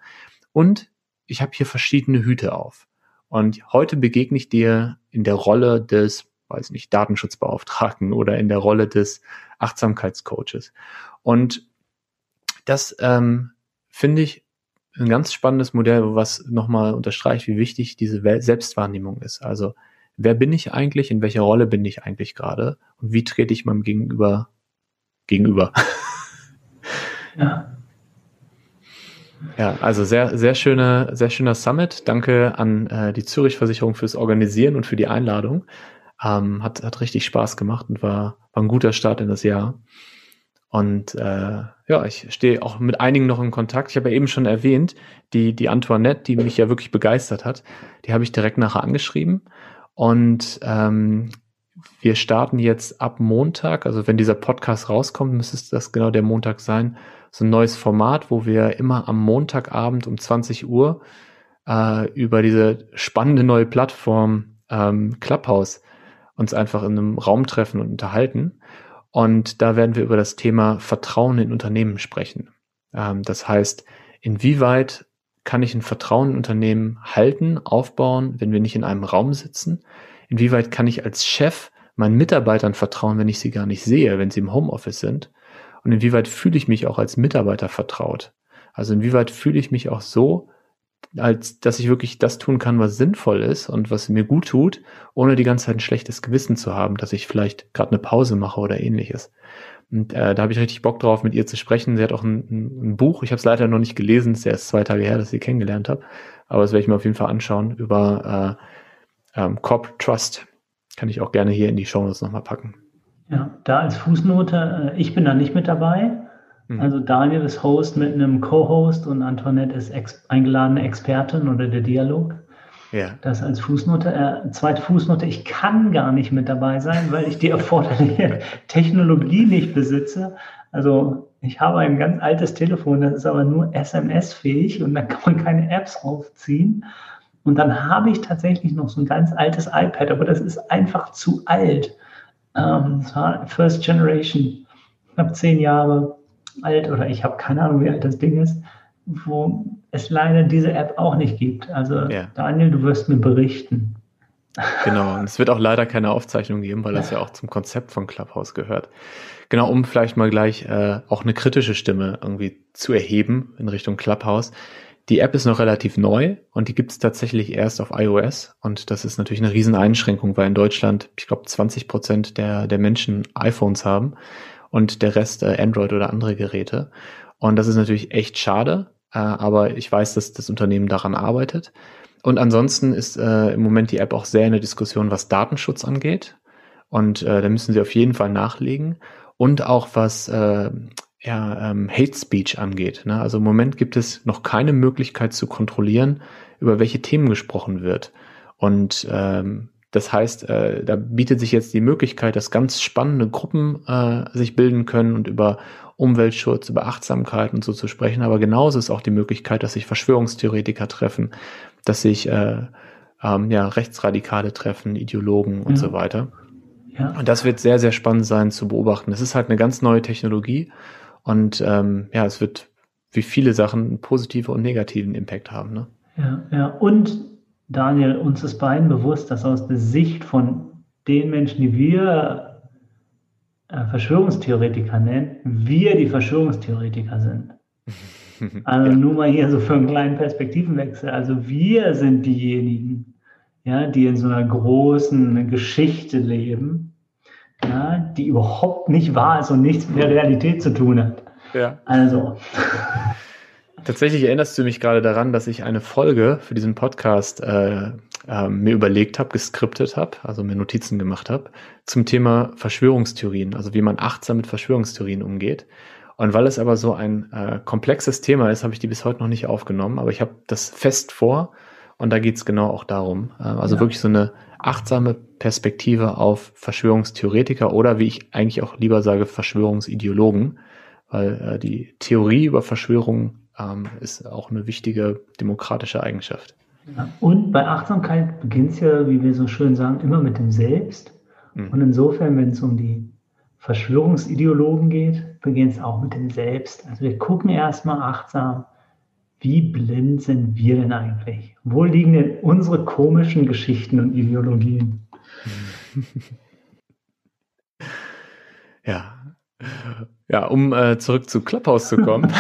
und ich habe hier verschiedene Hüte auf. Und heute begegne ich dir in der Rolle des, weiß nicht, Datenschutzbeauftragten oder in der Rolle des Achtsamkeitscoaches. Und das ähm, finde ich ein ganz spannendes Modell, was nochmal unterstreicht, wie wichtig diese Selbstwahrnehmung ist. Also wer bin ich eigentlich, in welcher Rolle bin ich eigentlich gerade und wie trete ich meinem Gegenüber gegenüber? Ja. Ja, also sehr, sehr schöner, sehr schöner Summit. Danke an äh, die Zürich Versicherung fürs Organisieren und für die Einladung. Ähm, hat, hat richtig Spaß gemacht und war, war ein guter Start in das Jahr. Und äh, ja, ich stehe auch mit einigen noch in Kontakt. Ich habe ja eben schon erwähnt, die, die Antoinette, die mich ja wirklich begeistert hat, die habe ich direkt nachher angeschrieben. Und ähm, wir starten jetzt ab Montag, also wenn dieser Podcast rauskommt, müsste das genau der Montag sein, so ein neues Format, wo wir immer am Montagabend um 20 Uhr äh, über diese spannende neue Plattform ähm, Clubhouse uns einfach in einem Raum treffen und unterhalten. Und da werden wir über das Thema Vertrauen in Unternehmen sprechen. Ähm, das heißt, inwieweit kann ich ein Vertrauen in Unternehmen halten, aufbauen, wenn wir nicht in einem Raum sitzen? Inwieweit kann ich als Chef meinen Mitarbeitern vertrauen, wenn ich sie gar nicht sehe, wenn sie im Homeoffice sind? Und inwieweit fühle ich mich auch als Mitarbeiter vertraut? Also inwieweit fühle ich mich auch so, als dass ich wirklich das tun kann, was sinnvoll ist und was mir gut tut, ohne die ganze Zeit ein schlechtes Gewissen zu haben, dass ich vielleicht gerade eine Pause mache oder ähnliches. Und äh, da habe ich richtig Bock drauf, mit ihr zu sprechen. Sie hat auch ein, ein, ein Buch, ich habe es leider noch nicht gelesen, es ist erst zwei Tage her, dass ich sie kennengelernt habe, aber das werde ich mir auf jeden Fall anschauen über äh, ähm, Corp Trust. Kann ich auch gerne hier in die Show Notes nochmal packen. Ja, da als Fußnote, äh, ich bin da nicht mit dabei. Mhm. Also Daniel ist Host mit einem Co-Host und Antoinette ist ex eingeladene Expertin oder der Dialog. Ja. Das als Fußnote. Äh, zweite Fußnote, ich kann gar nicht mit dabei sein, weil ich die erforderliche Technologie nicht besitze. Also ich habe ein ganz altes Telefon, das ist aber nur SMS-fähig und da kann man keine Apps aufziehen. Und dann habe ich tatsächlich noch so ein ganz altes iPad, aber das ist einfach zu alt. Ähm, das war First Generation, knapp zehn Jahre alt oder ich habe keine Ahnung, wie alt das Ding ist, wo es leider diese App auch nicht gibt. Also ja. Daniel, du wirst mir berichten. Genau, und es wird auch leider keine Aufzeichnung geben, weil das ja auch zum Konzept von Clubhouse gehört. Genau, um vielleicht mal gleich äh, auch eine kritische Stimme irgendwie zu erheben in Richtung Clubhouse. Die App ist noch relativ neu und die gibt es tatsächlich erst auf iOS und das ist natürlich eine riesen Einschränkung, weil in Deutschland, ich glaube, 20 Prozent der, der Menschen iPhones haben und der Rest äh, Android oder andere Geräte. Und das ist natürlich echt schade, äh, aber ich weiß, dass das Unternehmen daran arbeitet. Und ansonsten ist äh, im Moment die App auch sehr in der Diskussion, was Datenschutz angeht. Und äh, da müssen sie auf jeden Fall nachlegen. Und auch was äh, ja, ähm, Hate Speech angeht. Ne? Also im Moment gibt es noch keine Möglichkeit zu kontrollieren, über welche Themen gesprochen wird. Und ähm, das heißt, äh, da bietet sich jetzt die Möglichkeit, dass ganz spannende Gruppen äh, sich bilden können und über Umweltschutz, über Achtsamkeit und so zu sprechen. Aber genauso ist auch die Möglichkeit, dass sich Verschwörungstheoretiker treffen, dass sich äh, ähm, ja, Rechtsradikale treffen, Ideologen und ja. so weiter. Ja. Und das wird sehr, sehr spannend sein zu beobachten. Es ist halt eine ganz neue Technologie und ähm, ja, es wird wie viele Sachen einen positiven und negativen Impact haben. Ne? Ja, ja. Und Daniel, uns ist beiden bewusst, dass aus der Sicht von den Menschen, die wir äh, Verschwörungstheoretiker nennen, wir die Verschwörungstheoretiker sind. Also ja. nur mal hier so für einen kleinen Perspektivenwechsel. Also wir sind diejenigen, ja, die in so einer großen Geschichte leben, ja, die überhaupt nicht wahr ist und nichts mit der Realität zu tun hat. Ja. Also. Tatsächlich erinnerst du mich gerade daran, dass ich eine Folge für diesen Podcast äh, äh, mir überlegt habe, geskriptet habe, also mir Notizen gemacht habe, zum Thema Verschwörungstheorien, also wie man achtsam mit Verschwörungstheorien umgeht. Und weil es aber so ein äh, komplexes Thema ist, habe ich die bis heute noch nicht aufgenommen, aber ich habe das fest vor und da geht es genau auch darum. Äh, also ja. wirklich so eine achtsame Perspektive auf Verschwörungstheoretiker oder wie ich eigentlich auch lieber sage, Verschwörungsideologen, weil äh, die Theorie über Verschwörungen ähm, ist auch eine wichtige demokratische Eigenschaft. Ja, und bei Achtsamkeit beginnt es ja, wie wir so schön sagen, immer mit dem Selbst. Mhm. Und insofern, wenn es um die Verschwörungsideologen geht, beginnt es auch mit dem Selbst. Also wir gucken erstmal achtsam, wie blind sind wir denn eigentlich? Wo liegen denn unsere komischen Geschichten und Ideologien? Ja. Ja, um äh, zurück zu Clubhouse zu kommen.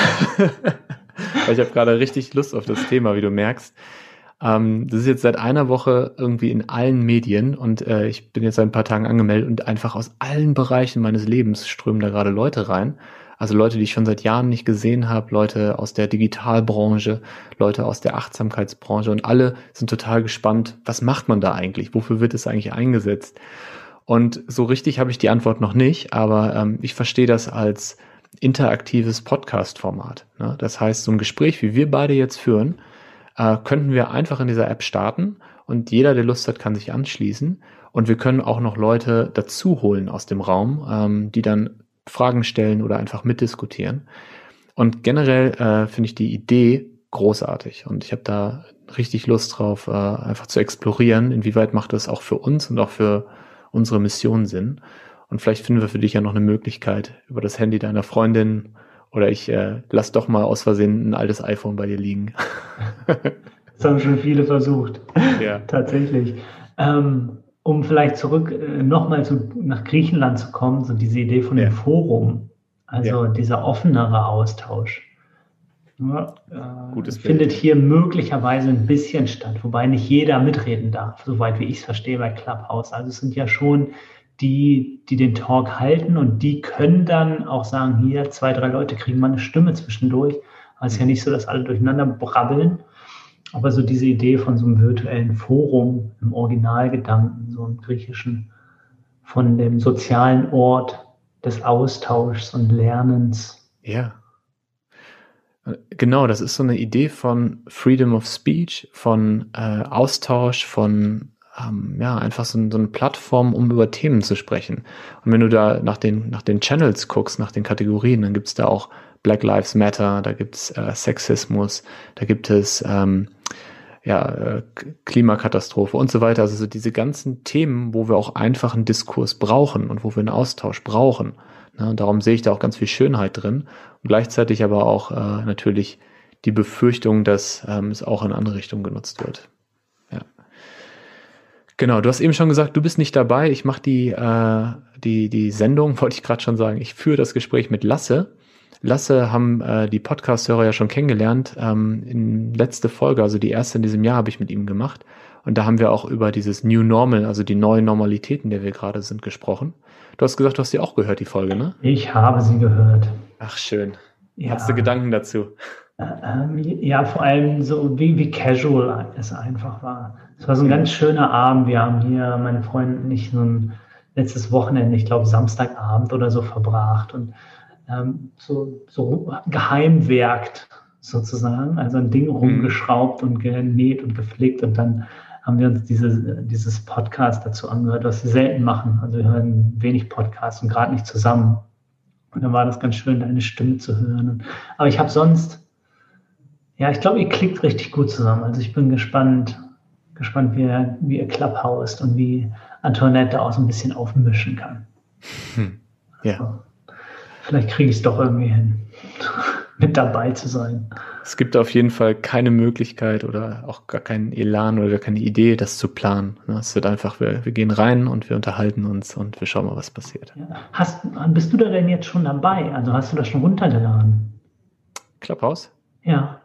ich habe gerade richtig Lust auf das Thema, wie du merkst. Ähm, das ist jetzt seit einer Woche irgendwie in allen Medien und äh, ich bin jetzt seit ein paar Tagen angemeldet und einfach aus allen Bereichen meines Lebens strömen da gerade Leute rein. Also Leute, die ich schon seit Jahren nicht gesehen habe, Leute aus der Digitalbranche, Leute aus der Achtsamkeitsbranche und alle sind total gespannt, was macht man da eigentlich? Wofür wird es eigentlich eingesetzt? Und so richtig habe ich die Antwort noch nicht, aber ähm, ich verstehe das als interaktives Podcast-Format. Ne? Das heißt, so ein Gespräch, wie wir beide jetzt führen, äh, könnten wir einfach in dieser App starten und jeder, der Lust hat, kann sich anschließen. Und wir können auch noch Leute dazu holen aus dem Raum, ähm, die dann Fragen stellen oder einfach mitdiskutieren. Und generell äh, finde ich die Idee großartig und ich habe da richtig Lust drauf, äh, einfach zu explorieren, inwieweit macht das auch für uns und auch für unsere Mission Sinn. Und vielleicht finden wir für dich ja noch eine Möglichkeit über das Handy deiner Freundin oder ich äh, lass doch mal aus Versehen ein altes iPhone bei dir liegen. das haben schon viele versucht. Ja. Tatsächlich. Ähm, um vielleicht zurück äh, nochmal nach Griechenland zu kommen, so diese Idee von ja. dem Forum, also ja. dieser offenere Austausch. Ja, äh, findet hier möglicherweise ein bisschen statt, wobei nicht jeder mitreden darf, soweit wie ich es verstehe bei Clubhouse. Also es sind ja schon die, die den Talk halten und die können dann auch sagen, hier zwei, drei Leute kriegen mal eine Stimme zwischendurch. Also es ist ja nicht so, dass alle durcheinander brabbeln, aber so diese Idee von so einem virtuellen Forum im Originalgedanken, so im Griechischen, von dem sozialen Ort des Austauschs und Lernens. Ja. Genau, das ist so eine Idee von Freedom of Speech, von äh, Austausch, von ähm, ja, einfach so, so eine Plattform, um über Themen zu sprechen. Und wenn du da nach den, nach den Channels guckst, nach den Kategorien, dann gibt's da auch Black Lives Matter, da gibt's äh, Sexismus, da gibt es ähm, ja, äh, Klimakatastrophe und so weiter. Also so diese ganzen Themen, wo wir auch einfach einen Diskurs brauchen und wo wir einen Austausch brauchen. Ne? Und darum sehe ich da auch ganz viel Schönheit drin und gleichzeitig aber auch äh, natürlich die Befürchtung, dass ähm, es auch in andere Richtungen genutzt wird. Genau, du hast eben schon gesagt, du bist nicht dabei. Ich mache die, äh, die, die Sendung, wollte ich gerade schon sagen. Ich führe das Gespräch mit Lasse. Lasse haben äh, die Podcast-Hörer ja schon kennengelernt. Ähm, in letzte Folge, also die erste in diesem Jahr, habe ich mit ihm gemacht. Und da haben wir auch über dieses New Normal, also die neuen Normalitäten, der wir gerade sind, gesprochen. Du hast gesagt, du hast sie auch gehört, die Folge, ne? Ich habe sie gehört. Ach, schön. Ja. Hast du Gedanken dazu? Ähm, ja, vor allem so, wie, wie casual es einfach war. Es war so ein ganz schöner Abend. Wir haben hier, meine Freundin nicht so ein letztes Wochenende, ich glaube Samstagabend oder so verbracht und ähm, so, so geheimwerkt sozusagen, also ein Ding mhm. rumgeschraubt und genäht und gepflegt und dann haben wir uns diese, dieses Podcast dazu angehört, was wir selten machen. Also wir hören wenig Podcasts und gerade nicht zusammen. Und dann war das ganz schön, deine Stimme zu hören. Aber ich habe sonst, ja, ich glaube, ihr klickt richtig gut zusammen. Also ich bin gespannt, gespannt, wie ihr, wie ihr Clubhouse und wie Antoinette auch so ein bisschen aufmischen kann. Hm. Ja. Also, vielleicht kriege ich es doch irgendwie hin, mit dabei zu sein. Es gibt auf jeden Fall keine Möglichkeit oder auch gar keinen Elan oder gar keine Idee, das zu planen. Ne? Es wird einfach, wir, wir gehen rein und wir unterhalten uns und wir schauen mal, was passiert. Ja. Hast, bist du da denn jetzt schon dabei? Also hast du das schon runtergeladen? Clubhouse? Ja.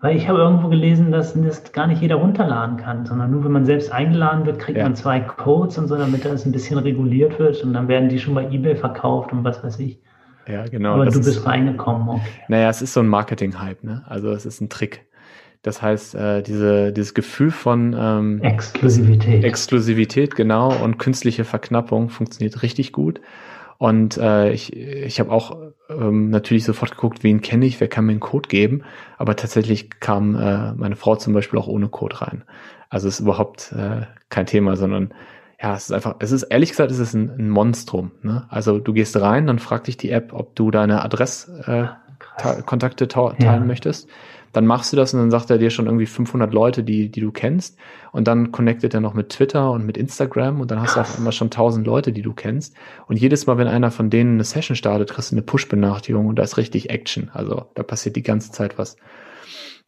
Weil ich habe irgendwo gelesen, dass das gar nicht jeder runterladen kann, sondern nur wenn man selbst eingeladen wird, kriegt ja. man zwei Codes und so, damit das ein bisschen reguliert wird und dann werden die schon bei eBay verkauft und was weiß ich. Ja, genau. Aber du bist reingekommen, okay. Naja, es ist so ein Marketing-Hype, ne? Also es ist ein Trick. Das heißt, äh, diese, dieses Gefühl von ähm, Exklusivität. Exklusivität, genau, und künstliche Verknappung funktioniert richtig gut. Und äh, ich, ich habe auch ähm, natürlich sofort geguckt, wen kenne ich, wer kann mir einen Code geben. Aber tatsächlich kam äh, meine Frau zum Beispiel auch ohne Code rein. Also es ist überhaupt äh, kein Thema, sondern ja, es ist einfach, es ist ehrlich gesagt, es ist ein, ein Monstrum. Ne? Also du gehst rein, dann fragt dich die App, ob du deine Adresskontakte äh, teilen ja. möchtest. Dann machst du das und dann sagt er dir schon irgendwie 500 Leute, die, die du kennst. Und dann connectet er noch mit Twitter und mit Instagram und dann hast Krass. du auf einmal schon 1000 Leute, die du kennst. Und jedes Mal, wenn einer von denen eine Session startet, kriegst du eine Push-Benachrichtigung und da ist richtig Action. Also da passiert die ganze Zeit was.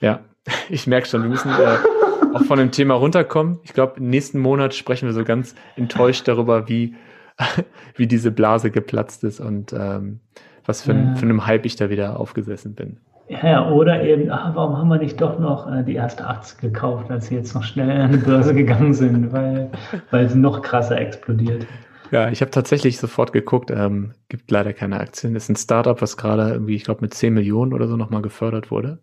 Ja, ich merke schon, wir müssen äh, auch von dem Thema runterkommen. Ich glaube, nächsten Monat sprechen wir so ganz enttäuscht darüber, wie, wie diese Blase geplatzt ist und ähm, was für, ein, für einem Hype ich da wieder aufgesessen bin. Ja, oder eben, ach, warum haben wir nicht doch noch äh, die erste Aktie gekauft, als sie jetzt noch schnell an die Börse gegangen sind, weil, weil sie noch krasser explodiert. Ja, ich habe tatsächlich sofort geguckt, ähm, gibt leider keine Aktien. Das ist ein Startup, was gerade irgendwie, ich glaube, mit 10 Millionen oder so nochmal gefördert wurde.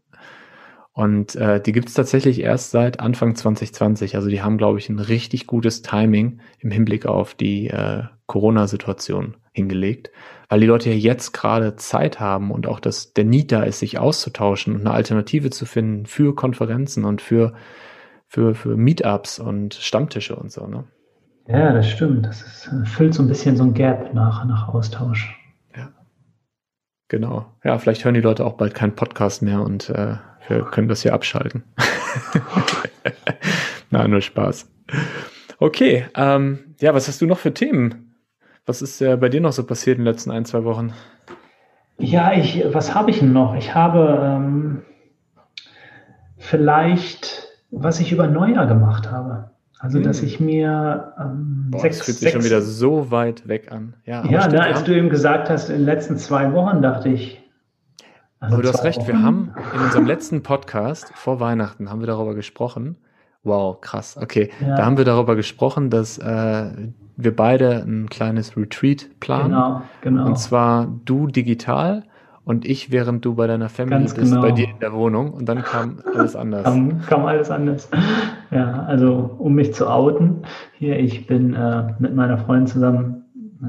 Und äh, die gibt es tatsächlich erst seit Anfang 2020. Also die haben, glaube ich, ein richtig gutes Timing im Hinblick auf die äh, Corona-Situation hingelegt, weil die Leute ja jetzt gerade Zeit haben und auch das, der Need da ist, sich auszutauschen und eine Alternative zu finden für Konferenzen und für, für, für Meetups und Stammtische und so. Ne? Ja, das stimmt. Das ist, füllt so ein bisschen so ein Gap nach, nach Austausch. Ja. Genau. Ja, vielleicht hören die Leute auch bald keinen Podcast mehr und äh, wir können das hier abschalten. Na, nur Spaß. Okay, ähm, ja, was hast du noch für Themen? Was ist äh, bei dir noch so passiert in den letzten ein, zwei Wochen? Ja, ich, was habe ich denn noch? Ich habe ähm, vielleicht, was ich über Neujahr gemacht habe. Also, hm. dass ich mir ähm, Boah, sechs, das fühlt sich schon wieder so weit weg an. Ja, ja stimmt, ne, als du eben gesagt hast, in den letzten zwei Wochen dachte ich. Also aber du hast recht, Wochen. wir haben in unserem letzten Podcast vor Weihnachten haben wir darüber gesprochen. Wow, krass. Okay, ja. da haben wir darüber gesprochen, dass äh, wir beide ein kleines Retreat planen. Genau, genau. Und zwar du digital und ich, während du bei deiner Family Ganz bist, genau. bei dir in der Wohnung und dann kam alles anders. Kam, kam alles anders. Ja, also um mich zu outen, hier, ich bin äh, mit meiner Freundin zusammen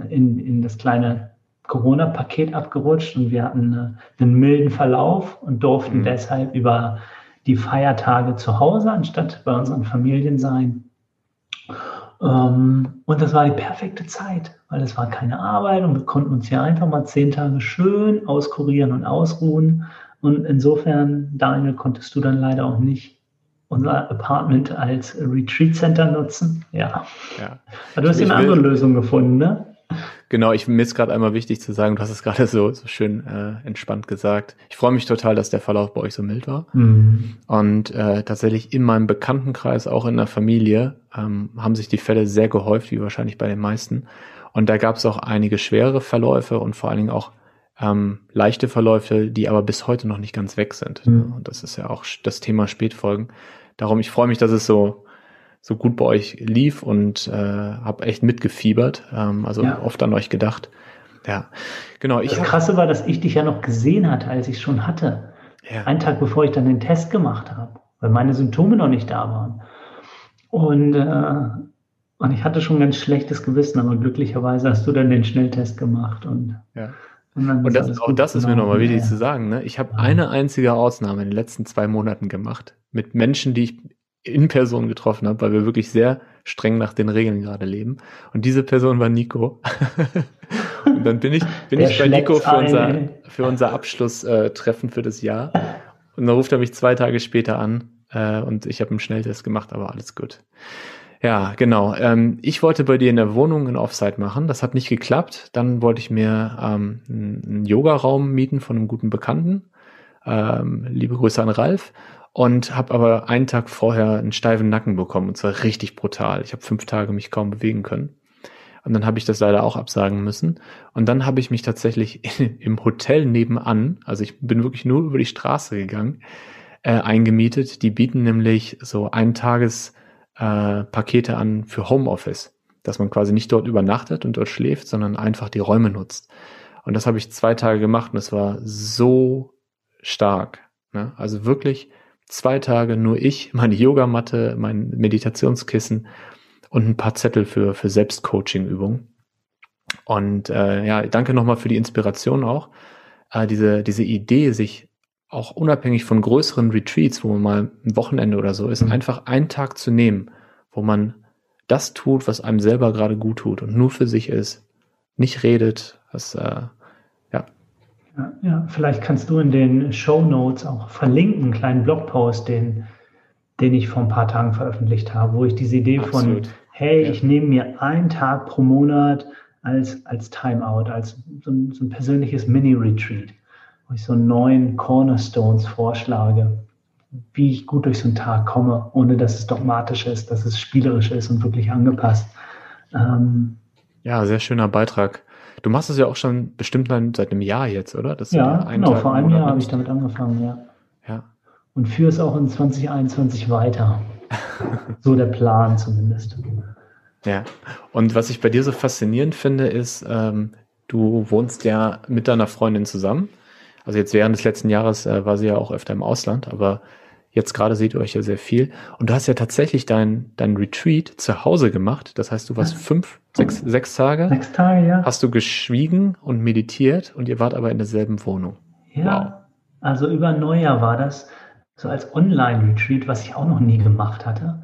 in, in das kleine Corona-Paket abgerutscht und wir hatten äh, einen milden Verlauf und durften mhm. deshalb über die Feiertage zu Hause anstatt bei unseren Familien sein. Ähm, und das war die perfekte Zeit, weil es war keine Arbeit und wir konnten uns ja einfach mal zehn Tage schön auskurieren und ausruhen. Und insofern, Daniel, konntest du dann leider auch nicht unser Apartment als Retreat Center nutzen. Ja. ja. Aber du hast eine andere Lösung gefunden, ne? Genau, ich mir ist gerade einmal wichtig zu sagen, du hast es gerade so, so schön äh, entspannt gesagt. Ich freue mich total, dass der Verlauf bei euch so mild war. Mhm. Und äh, tatsächlich in meinem Bekanntenkreis, auch in der Familie, ähm, haben sich die Fälle sehr gehäuft, wie wahrscheinlich bei den meisten. Und da gab es auch einige schwere Verläufe und vor allen Dingen auch ähm, leichte Verläufe, die aber bis heute noch nicht ganz weg sind. Mhm. Und das ist ja auch das Thema Spätfolgen. Darum, ich freue mich, dass es so so gut bei euch lief und äh, habe echt mitgefiebert, ähm, also ja. oft an euch gedacht. Ja, genau. Ich das Krasse war, dass ich dich ja noch gesehen hatte, als ich es schon hatte. Ja. Einen Tag bevor ich dann den Test gemacht habe, weil meine Symptome noch nicht da waren. Und, äh, und ich hatte schon ein ganz schlechtes Gewissen, aber glücklicherweise hast du dann den Schnelltest gemacht. Und, ja. und, und das, auch das ist mir nochmal wichtig ja. zu sagen. Ne? Ich habe eine einzige Ausnahme in den letzten zwei Monaten gemacht mit Menschen, die ich in Person getroffen habe, weil wir wirklich sehr streng nach den Regeln gerade leben. Und diese Person war Nico. und dann bin ich, bin ich bei Nico für unser, für unser Abschlusstreffen äh, für das Jahr. Und dann ruft er mich zwei Tage später an äh, und ich habe einen Schnelltest gemacht, aber alles gut. Ja, genau. Ähm, ich wollte bei dir in der Wohnung ein Offsite machen. Das hat nicht geklappt. Dann wollte ich mir ähm, einen Yoga-Raum mieten von einem guten Bekannten. Ähm, liebe Grüße an Ralf und habe aber einen Tag vorher einen steifen Nacken bekommen und zwar richtig brutal. Ich habe fünf Tage mich kaum bewegen können. Und dann habe ich das leider auch absagen müssen. Und dann habe ich mich tatsächlich in, im Hotel nebenan, also ich bin wirklich nur über die Straße gegangen, äh, eingemietet. Die bieten nämlich so Eintages äh, Pakete an für Homeoffice, dass man quasi nicht dort übernachtet und dort schläft, sondern einfach die Räume nutzt. Und das habe ich zwei Tage gemacht und es war so stark. Ne? Also wirklich zwei Tage nur ich, meine Yogamatte, mein Meditationskissen und ein paar Zettel für, für Selbstcoaching-Übungen. Und äh, ja, danke nochmal für die Inspiration auch. Äh, diese, diese Idee, sich auch unabhängig von größeren Retreats, wo man mal ein Wochenende oder so ist, mhm. einfach einen Tag zu nehmen, wo man das tut, was einem selber gerade gut tut und nur für sich ist, nicht redet, was äh, ja, vielleicht kannst du in den Show Notes auch verlinken, einen kleinen Blogpost, den, den ich vor ein paar Tagen veröffentlicht habe, wo ich diese Idee Absolut. von, hey, ja. ich nehme mir einen Tag pro Monat als, als Timeout, als so ein, so ein persönliches Mini-Retreat, wo ich so neun Cornerstones vorschlage, wie ich gut durch so einen Tag komme, ohne dass es dogmatisch ist, dass es spielerisch ist und wirklich angepasst. Ähm, ja, sehr schöner Beitrag. Du machst es ja auch schon bestimmt seit einem Jahr jetzt, oder? Das ja, genau, Tag vor einem Jahr habe ich damit angefangen, ja. Ja. Und führe es auch in 2021 weiter. so der Plan zumindest. Ja, und was ich bei dir so faszinierend finde, ist, ähm, du wohnst ja mit deiner Freundin zusammen. Also jetzt während des letzten Jahres äh, war sie ja auch öfter im Ausland, aber Jetzt gerade seht ihr euch ja sehr viel. Und du hast ja tatsächlich dein, dein Retreat zu Hause gemacht. Das heißt, du warst fünf, sechs, sechs Tage. Sechs Tage, ja. Hast du geschwiegen und meditiert und ihr wart aber in derselben Wohnung. Ja. Wow. Also über Neujahr war das so als Online-Retreat, was ich auch noch nie gemacht hatte.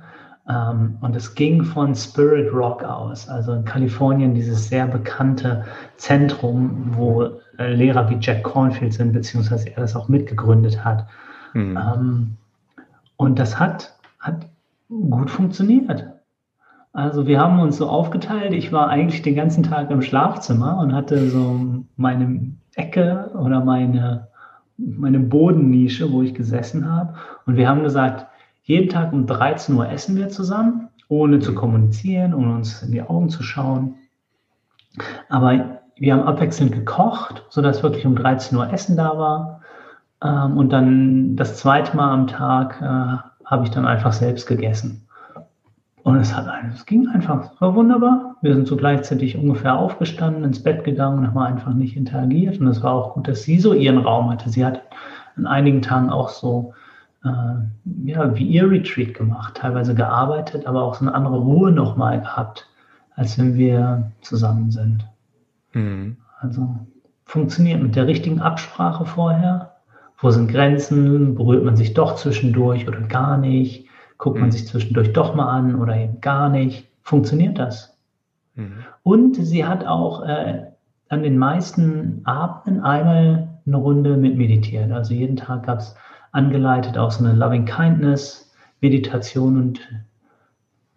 Ähm, und es ging von Spirit Rock aus, also in Kalifornien dieses sehr bekannte Zentrum, wo äh, Lehrer wie Jack Cornfield sind, beziehungsweise er das auch mitgegründet hat. Mhm. Ähm, und das hat, hat gut funktioniert. Also wir haben uns so aufgeteilt. Ich war eigentlich den ganzen Tag im Schlafzimmer und hatte so meine Ecke oder meine, meine Bodennische, wo ich gesessen habe. Und wir haben gesagt, jeden Tag um 13 Uhr essen wir zusammen, ohne zu kommunizieren, ohne uns in die Augen zu schauen. Aber wir haben abwechselnd gekocht, sodass wirklich um 13 Uhr Essen da war. Ähm, und dann das zweite Mal am Tag äh, habe ich dann einfach selbst gegessen. Und es hat es ging einfach, es war wunderbar. Wir sind so gleichzeitig ungefähr aufgestanden, ins Bett gegangen und haben einfach nicht interagiert. Und es war auch gut, dass sie so ihren Raum hatte. Sie hat an einigen Tagen auch so äh, ja, wie ihr Retreat gemacht, teilweise gearbeitet, aber auch so eine andere Ruhe nochmal gehabt, als wenn wir zusammen sind. Mhm. Also funktioniert mit der richtigen Absprache vorher. Wo sind Grenzen? Berührt man sich doch zwischendurch oder gar nicht? Guckt man mhm. sich zwischendurch doch mal an oder eben gar nicht? Funktioniert das? Mhm. Und sie hat auch äh, an den meisten Abenden einmal eine Runde mit meditiert. Also jeden Tag gab es angeleitet auch so eine Loving Kindness Meditation und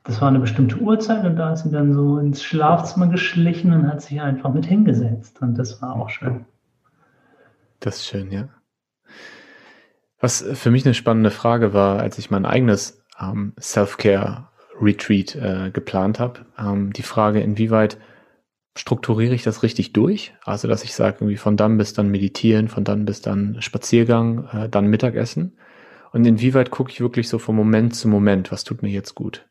das war eine bestimmte Uhrzeit und da ist sie dann so ins Schlafzimmer geschlichen und hat sich einfach mit hingesetzt und das war auch schön. Das ist schön, ja. Was für mich eine spannende Frage war, als ich mein eigenes ähm, Self-Care-Retreat äh, geplant habe, ähm, die Frage, inwieweit strukturiere ich das richtig durch? Also, dass ich sage, irgendwie von dann bis dann meditieren, von dann bis dann Spaziergang, äh, dann Mittagessen. Und inwieweit gucke ich wirklich so von Moment zu Moment, was tut mir jetzt gut?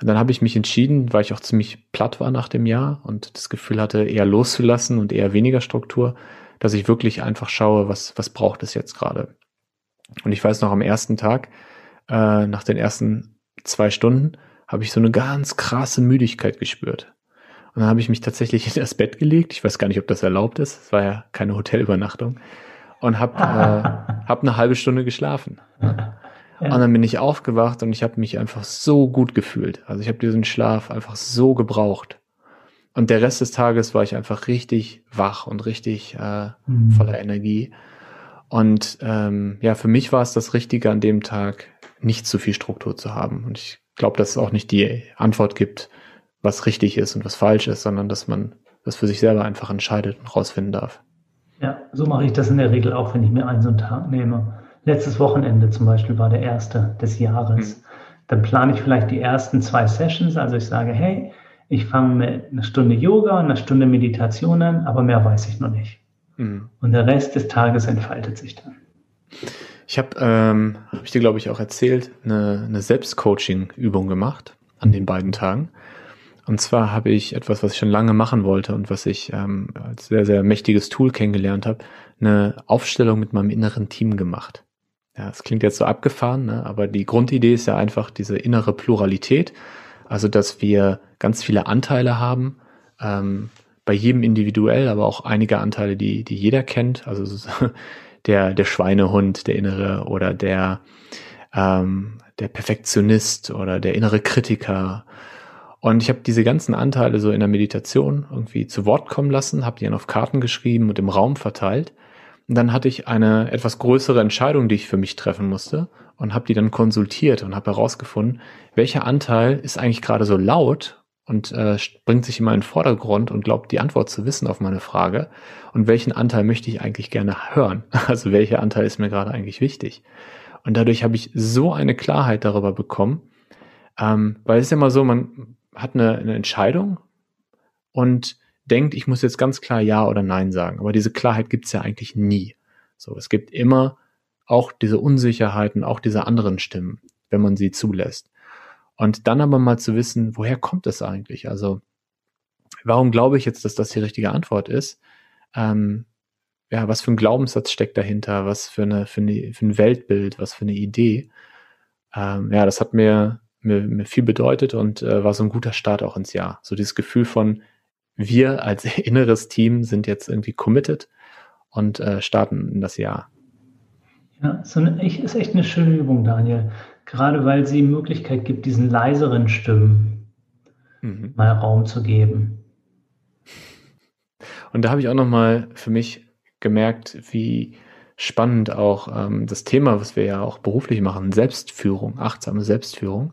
Und dann habe ich mich entschieden, weil ich auch ziemlich platt war nach dem Jahr und das Gefühl hatte, eher loszulassen und eher weniger Struktur, dass ich wirklich einfach schaue, was, was braucht es jetzt gerade. Und ich weiß noch am ersten Tag, äh, nach den ersten zwei Stunden, habe ich so eine ganz krasse Müdigkeit gespürt. Und dann habe ich mich tatsächlich in das Bett gelegt. Ich weiß gar nicht, ob das erlaubt ist. Es war ja keine Hotelübernachtung. Und habe äh, hab eine halbe Stunde geschlafen. Ja. Und dann bin ich aufgewacht und ich habe mich einfach so gut gefühlt. Also ich habe diesen Schlaf einfach so gebraucht. Und der Rest des Tages war ich einfach richtig wach und richtig äh, mhm. voller Energie. Und ähm, ja, für mich war es das Richtige an dem Tag, nicht zu viel Struktur zu haben. Und ich glaube, dass es auch nicht die Antwort gibt, was richtig ist und was falsch ist, sondern dass man das für sich selber einfach entscheidet und rausfinden darf. Ja, so mache ich das in der Regel auch, wenn ich mir einen so einen Tag nehme. Letztes Wochenende zum Beispiel war der erste des Jahres. Mhm. Dann plane ich vielleicht die ersten zwei Sessions. Also ich sage, hey, ich fange mit einer Stunde Yoga und einer Stunde Meditation an, aber mehr weiß ich noch nicht. Mhm. Und der Rest des Tages entfaltet sich dann. Ich habe, ähm, habe ich dir glaube ich auch erzählt, eine, eine Selbstcoaching-Übung gemacht an den beiden Tagen. Und zwar habe ich etwas, was ich schon lange machen wollte und was ich ähm, als sehr, sehr mächtiges Tool kennengelernt habe, eine Aufstellung mit meinem inneren Team gemacht. Ja, es klingt jetzt so abgefahren, ne? aber die Grundidee ist ja einfach diese innere Pluralität, also dass wir ganz viele Anteile haben, ähm, bei jedem individuell, aber auch einige Anteile, die, die jeder kennt, also der, der Schweinehund, der innere oder der, ähm, der Perfektionist oder der innere Kritiker und ich habe diese ganzen Anteile so in der Meditation irgendwie zu Wort kommen lassen, habe die dann auf Karten geschrieben und im Raum verteilt. Und dann hatte ich eine etwas größere Entscheidung, die ich für mich treffen musste und habe die dann konsultiert und habe herausgefunden, welcher Anteil ist eigentlich gerade so laut und äh, bringt sich in meinen Vordergrund und glaubt die Antwort zu wissen auf meine Frage und welchen Anteil möchte ich eigentlich gerne hören? Also welcher Anteil ist mir gerade eigentlich wichtig? Und dadurch habe ich so eine Klarheit darüber bekommen, ähm, weil es ist immer so, man hat eine, eine Entscheidung und denkt, ich muss jetzt ganz klar Ja oder Nein sagen. Aber diese Klarheit gibt es ja eigentlich nie. So, es gibt immer auch diese Unsicherheiten, auch diese anderen Stimmen, wenn man sie zulässt. Und dann aber mal zu wissen, woher kommt es eigentlich? Also, warum glaube ich jetzt, dass das die richtige Antwort ist? Ähm, ja, was für ein Glaubenssatz steckt dahinter? Was für, eine, für, eine, für ein Weltbild? Was für eine Idee? Ähm, ja, das hat mir mir, mir viel bedeutet und äh, war so ein guter Start auch ins Jahr. So dieses Gefühl von, wir als inneres Team sind jetzt irgendwie committed und äh, starten in das Jahr. Ja, so eine, ist echt eine schöne Übung, Daniel. Gerade weil sie Möglichkeit gibt, diesen leiseren Stimmen mhm. mal Raum zu geben. Und da habe ich auch nochmal für mich gemerkt, wie spannend auch ähm, das Thema, was wir ja auch beruflich machen, Selbstführung, achtsame Selbstführung,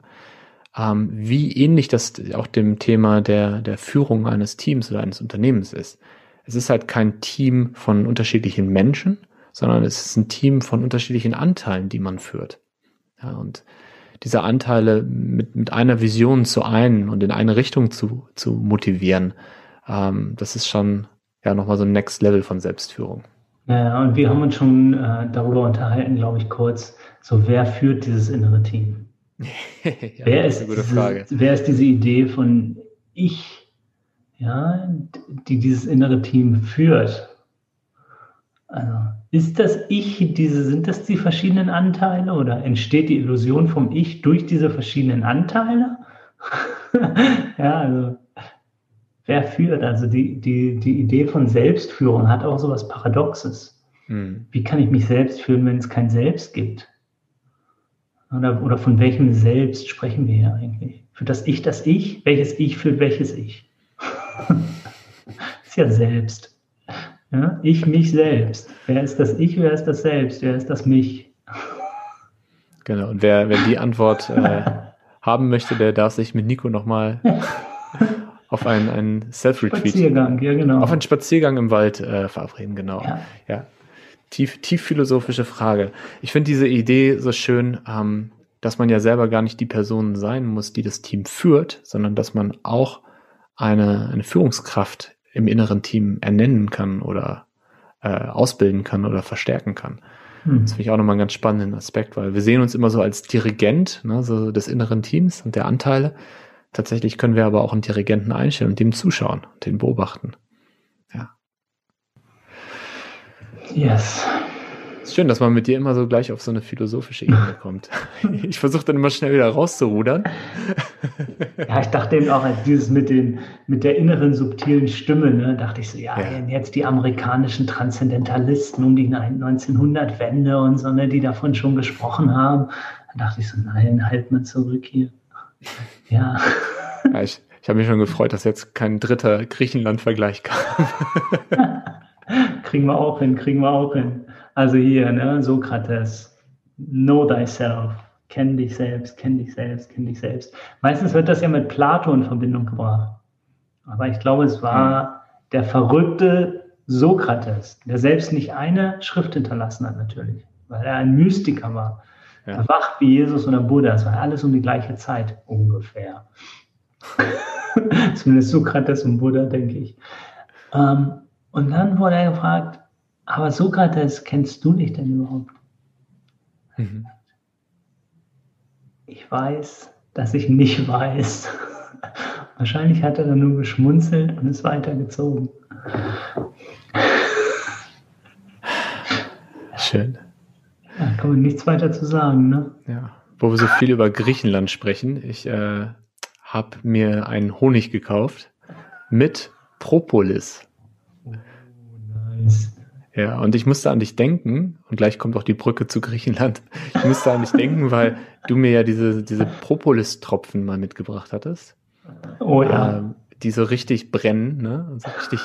ähm, wie ähnlich das auch dem Thema der, der Führung eines Teams oder eines Unternehmens ist. Es ist halt kein Team von unterschiedlichen Menschen, sondern es ist ein Team von unterschiedlichen Anteilen, die man führt. Ja, und diese Anteile mit, mit einer Vision zu einen und in eine Richtung zu, zu motivieren, ähm, das ist schon ja nochmal so ein Next Level von Selbstführung. Ja, und wir haben uns schon äh, darüber unterhalten, glaube ich, kurz, so wer führt dieses innere Team? ja, wer, ist diese, wer ist diese Idee von ich, ja, die dieses innere Team führt? Also, ist das Ich, diese, sind das die verschiedenen Anteile oder entsteht die Illusion vom Ich durch diese verschiedenen Anteile? ja, also wer führt? Also die, die, die Idee von Selbstführung hat auch so was Paradoxes. Hm. Wie kann ich mich selbst führen, wenn es kein Selbst gibt? Oder, oder von welchem Selbst sprechen wir hier eigentlich? Für das Ich das Ich? Welches Ich für welches Ich? ist ja Selbst. Ja? Ich, mich selbst. Wer ist das Ich, wer ist das Selbst? Wer ist das Mich? Genau, und wer, wer die Antwort äh, haben möchte, der darf sich mit Nico nochmal auf einen, einen Self-Retreat. Spaziergang, ja, genau. Auf einen Spaziergang im Wald äh, verabreden, genau. Ja. ja. Tief, tief philosophische Frage. Ich finde diese Idee so schön, ähm, dass man ja selber gar nicht die Person sein muss, die das Team führt, sondern dass man auch eine, eine Führungskraft im inneren Team ernennen kann oder äh, ausbilden kann oder verstärken kann. Hm. Das finde ich auch nochmal einen ganz spannenden Aspekt, weil wir sehen uns immer so als Dirigent ne, so des inneren Teams und der Anteile. Tatsächlich können wir aber auch einen Dirigenten einstellen und dem zuschauen, den beobachten. Ja. Yes. Schön, dass man mit dir immer so gleich auf so eine philosophische Ebene kommt. Ich versuche dann immer schnell wieder rauszurudern. Ja, ich dachte eben auch, als dieses mit, den, mit der inneren subtilen Stimme, ne, dachte ich so, ja, ja. jetzt die amerikanischen Transzendentalisten um die 1900-Wende und so, ne, die davon schon gesprochen haben. Dann dachte ich so, nein, halt mal zurück hier. Ja. ja ich ich habe mich schon gefreut, dass jetzt kein dritter Griechenland-Vergleich kam. kriegen wir auch hin, kriegen wir auch hin. Also hier, ne, Sokrates, know thyself, kenn dich selbst, kenn dich selbst, kenn dich selbst. Meistens wird das ja mit Plato in Verbindung gebracht. Aber ich glaube, es war hm. der verrückte Sokrates, der selbst nicht eine Schrift hinterlassen hat, natürlich, weil er ein Mystiker war. Ja. Erwacht wie Jesus oder Buddha, es war alles um die gleiche Zeit ungefähr. Zumindest Sokrates und Buddha, denke ich. Ähm, und dann wurde er gefragt, aber Sokrates, kennst du dich denn überhaupt? Mhm. Ich weiß, dass ich nicht weiß. Wahrscheinlich hat er dann nur geschmunzelt und ist weitergezogen. Schön. Da kann man nichts weiter zu sagen, ne? Ja. Wo wir so viel über Griechenland sprechen, ich äh, habe mir einen Honig gekauft mit Propolis. Oh, nice. Ja, und ich musste an dich denken, und gleich kommt auch die Brücke zu Griechenland. Ich musste an dich denken, weil du mir ja diese, diese Propolis-Tropfen mal mitgebracht hattest. Oh ja. Ähm, die so richtig brennen, ne? So richtig.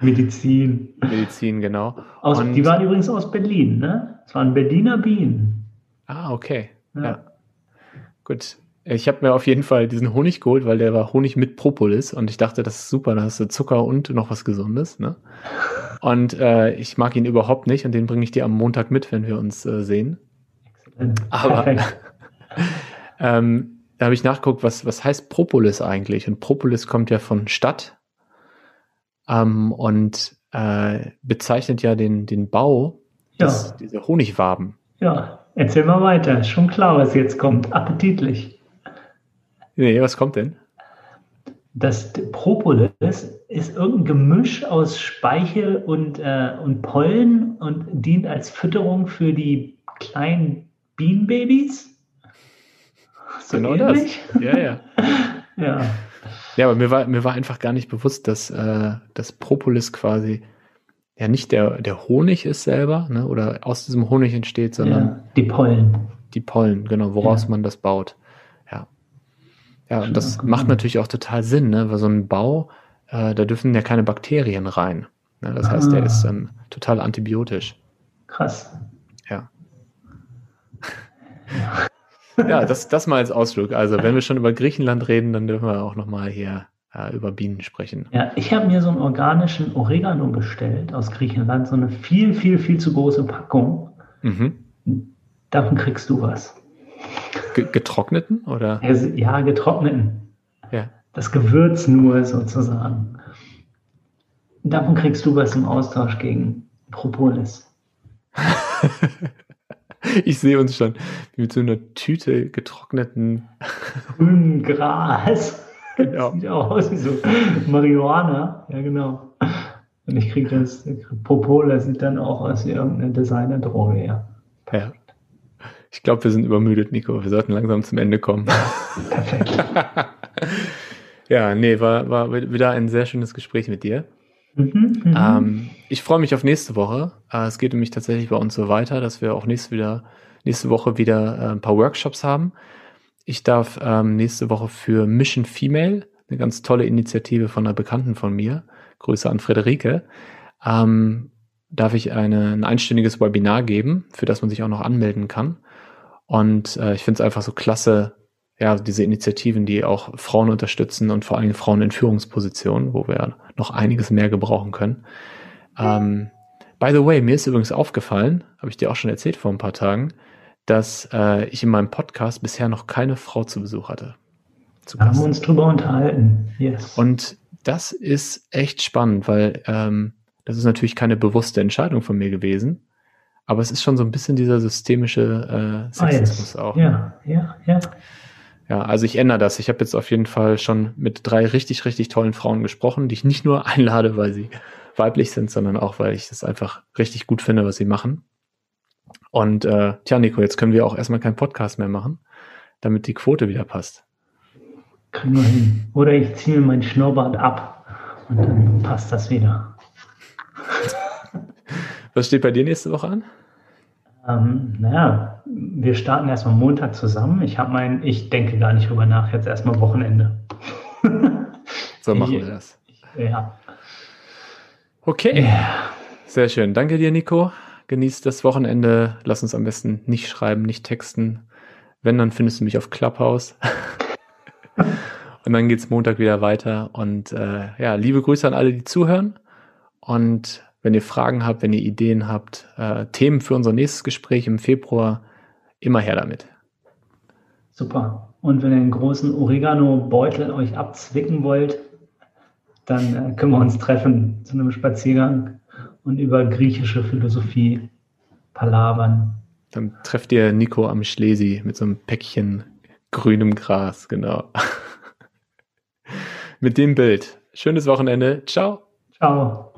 Medizin. Medizin, genau. Aus, und, die waren übrigens aus Berlin, ne? Es waren Berliner Bienen. Ah, okay. Ja. ja. Gut. Ich habe mir auf jeden Fall diesen Honig geholt, weil der war Honig mit Propolis und ich dachte, das ist super, da hast du Zucker und noch was Gesundes, ne? Und äh, ich mag ihn überhaupt nicht und den bringe ich dir am Montag mit, wenn wir uns äh, sehen. Aber ähm, da habe ich nachgeguckt, was, was heißt Propolis eigentlich? Und Propolis kommt ja von Stadt ähm, und äh, bezeichnet ja den, den Bau, ja. des, dieser Honigwaben. Ja, erzähl mal weiter. Ist schon klar, was jetzt kommt. Appetitlich. Nee, was kommt denn? Das Propolis ist irgendein Gemisch aus Speichel und, äh, und Pollen und dient als Fütterung für die kleinen Bienenbabys. So genau ähnlich? das. Ja, ja. ja. Ja, aber mir war, mir war einfach gar nicht bewusst, dass äh, das Propolis quasi ja nicht der, der Honig ist selber, ne, oder aus diesem Honig entsteht, sondern. Ja, die Pollen. Die Pollen, genau, woraus ja. man das baut. Ja. Und das macht natürlich auch total Sinn, ne? weil so ein Bau, äh, da dürfen ja keine Bakterien rein. Ne? Das heißt, der ist ah. dann total antibiotisch. Krass. Ja. Ja, ja das, das mal als Ausflug. Also, wenn wir schon über Griechenland reden, dann dürfen wir auch nochmal hier äh, über Bienen sprechen. Ja, ich habe mir so einen organischen Oregano bestellt aus Griechenland, so eine viel, viel, viel zu große Packung. Mhm. Davon kriegst du was. Getrockneten oder? Ja, getrockneten. Ja. Das Gewürz nur sozusagen. Davon kriegst du was im Austausch gegen Propolis. ich sehe uns schon mit so einer Tüte getrockneten grünen Gras. Genau. Sieht auch aus wie so Marihuana. Ja, genau. Und ich kriege das Propolis sieht dann auch aus wie irgendeine Designerdroge, ja. Ja. Ich glaube, wir sind übermüdet, Nico. Wir sollten langsam zum Ende kommen. Perfekt. ja, nee, war, war wieder ein sehr schönes Gespräch mit dir. Mhm, mhm, ähm, ich freue mich auf nächste Woche. Äh, es geht nämlich tatsächlich bei uns so weiter, dass wir auch nächste, wieder, nächste Woche wieder äh, ein paar Workshops haben. Ich darf ähm, nächste Woche für Mission Female, eine ganz tolle Initiative von einer Bekannten von mir, Grüße an Friederike, ähm, darf ich eine, ein einstündiges Webinar geben, für das man sich auch noch anmelden kann. Und äh, ich finde es einfach so klasse, ja, diese Initiativen, die auch Frauen unterstützen und vor allem Frauen in Führungspositionen, wo wir noch einiges mehr gebrauchen können. Ähm, by the way, mir ist übrigens aufgefallen, habe ich dir auch schon erzählt vor ein paar Tagen, dass äh, ich in meinem Podcast bisher noch keine Frau zu Besuch hatte. Zu da haben wir uns drüber unterhalten. Yes. Und das ist echt spannend, weil ähm, das ist natürlich keine bewusste Entscheidung von mir gewesen, aber es ist schon so ein bisschen dieser systemische äh, Sexismus ah, yes. auch. Ja, ja, ja. Ja, also ich ändere das. Ich habe jetzt auf jeden Fall schon mit drei richtig, richtig tollen Frauen gesprochen, die ich nicht nur einlade, weil sie weiblich sind, sondern auch, weil ich das einfach richtig gut finde, was sie machen. Und äh, tja, Nico, jetzt können wir auch erstmal keinen Podcast mehr machen, damit die Quote wieder passt. Kriegen wir hin. Oder ich ziehe mir meinen Schnurrbart ab und dann passt das wieder. Was steht bei dir nächste Woche an? Ähm, naja, wir starten erstmal Montag zusammen. Ich habe mein, ich denke gar nicht drüber nach, jetzt erstmal Wochenende. so machen wir das. Ja. Okay. Ja. Sehr schön. Danke dir, Nico. Genießt das Wochenende. Lass uns am besten nicht schreiben, nicht texten. Wenn, dann findest du mich auf Clubhouse. und dann geht's Montag wieder weiter. Und äh, ja, liebe Grüße an alle, die zuhören. Und wenn ihr Fragen habt, wenn ihr Ideen habt, äh, Themen für unser nächstes Gespräch im Februar, immer her damit. Super. Und wenn ihr einen großen Oregano-Beutel euch abzwicken wollt, dann äh, können wir uns treffen zu einem Spaziergang und über griechische Philosophie palavern. Dann trefft ihr Nico am Schlesi mit so einem Päckchen grünem Gras, genau. mit dem Bild. Schönes Wochenende. Ciao. Ciao.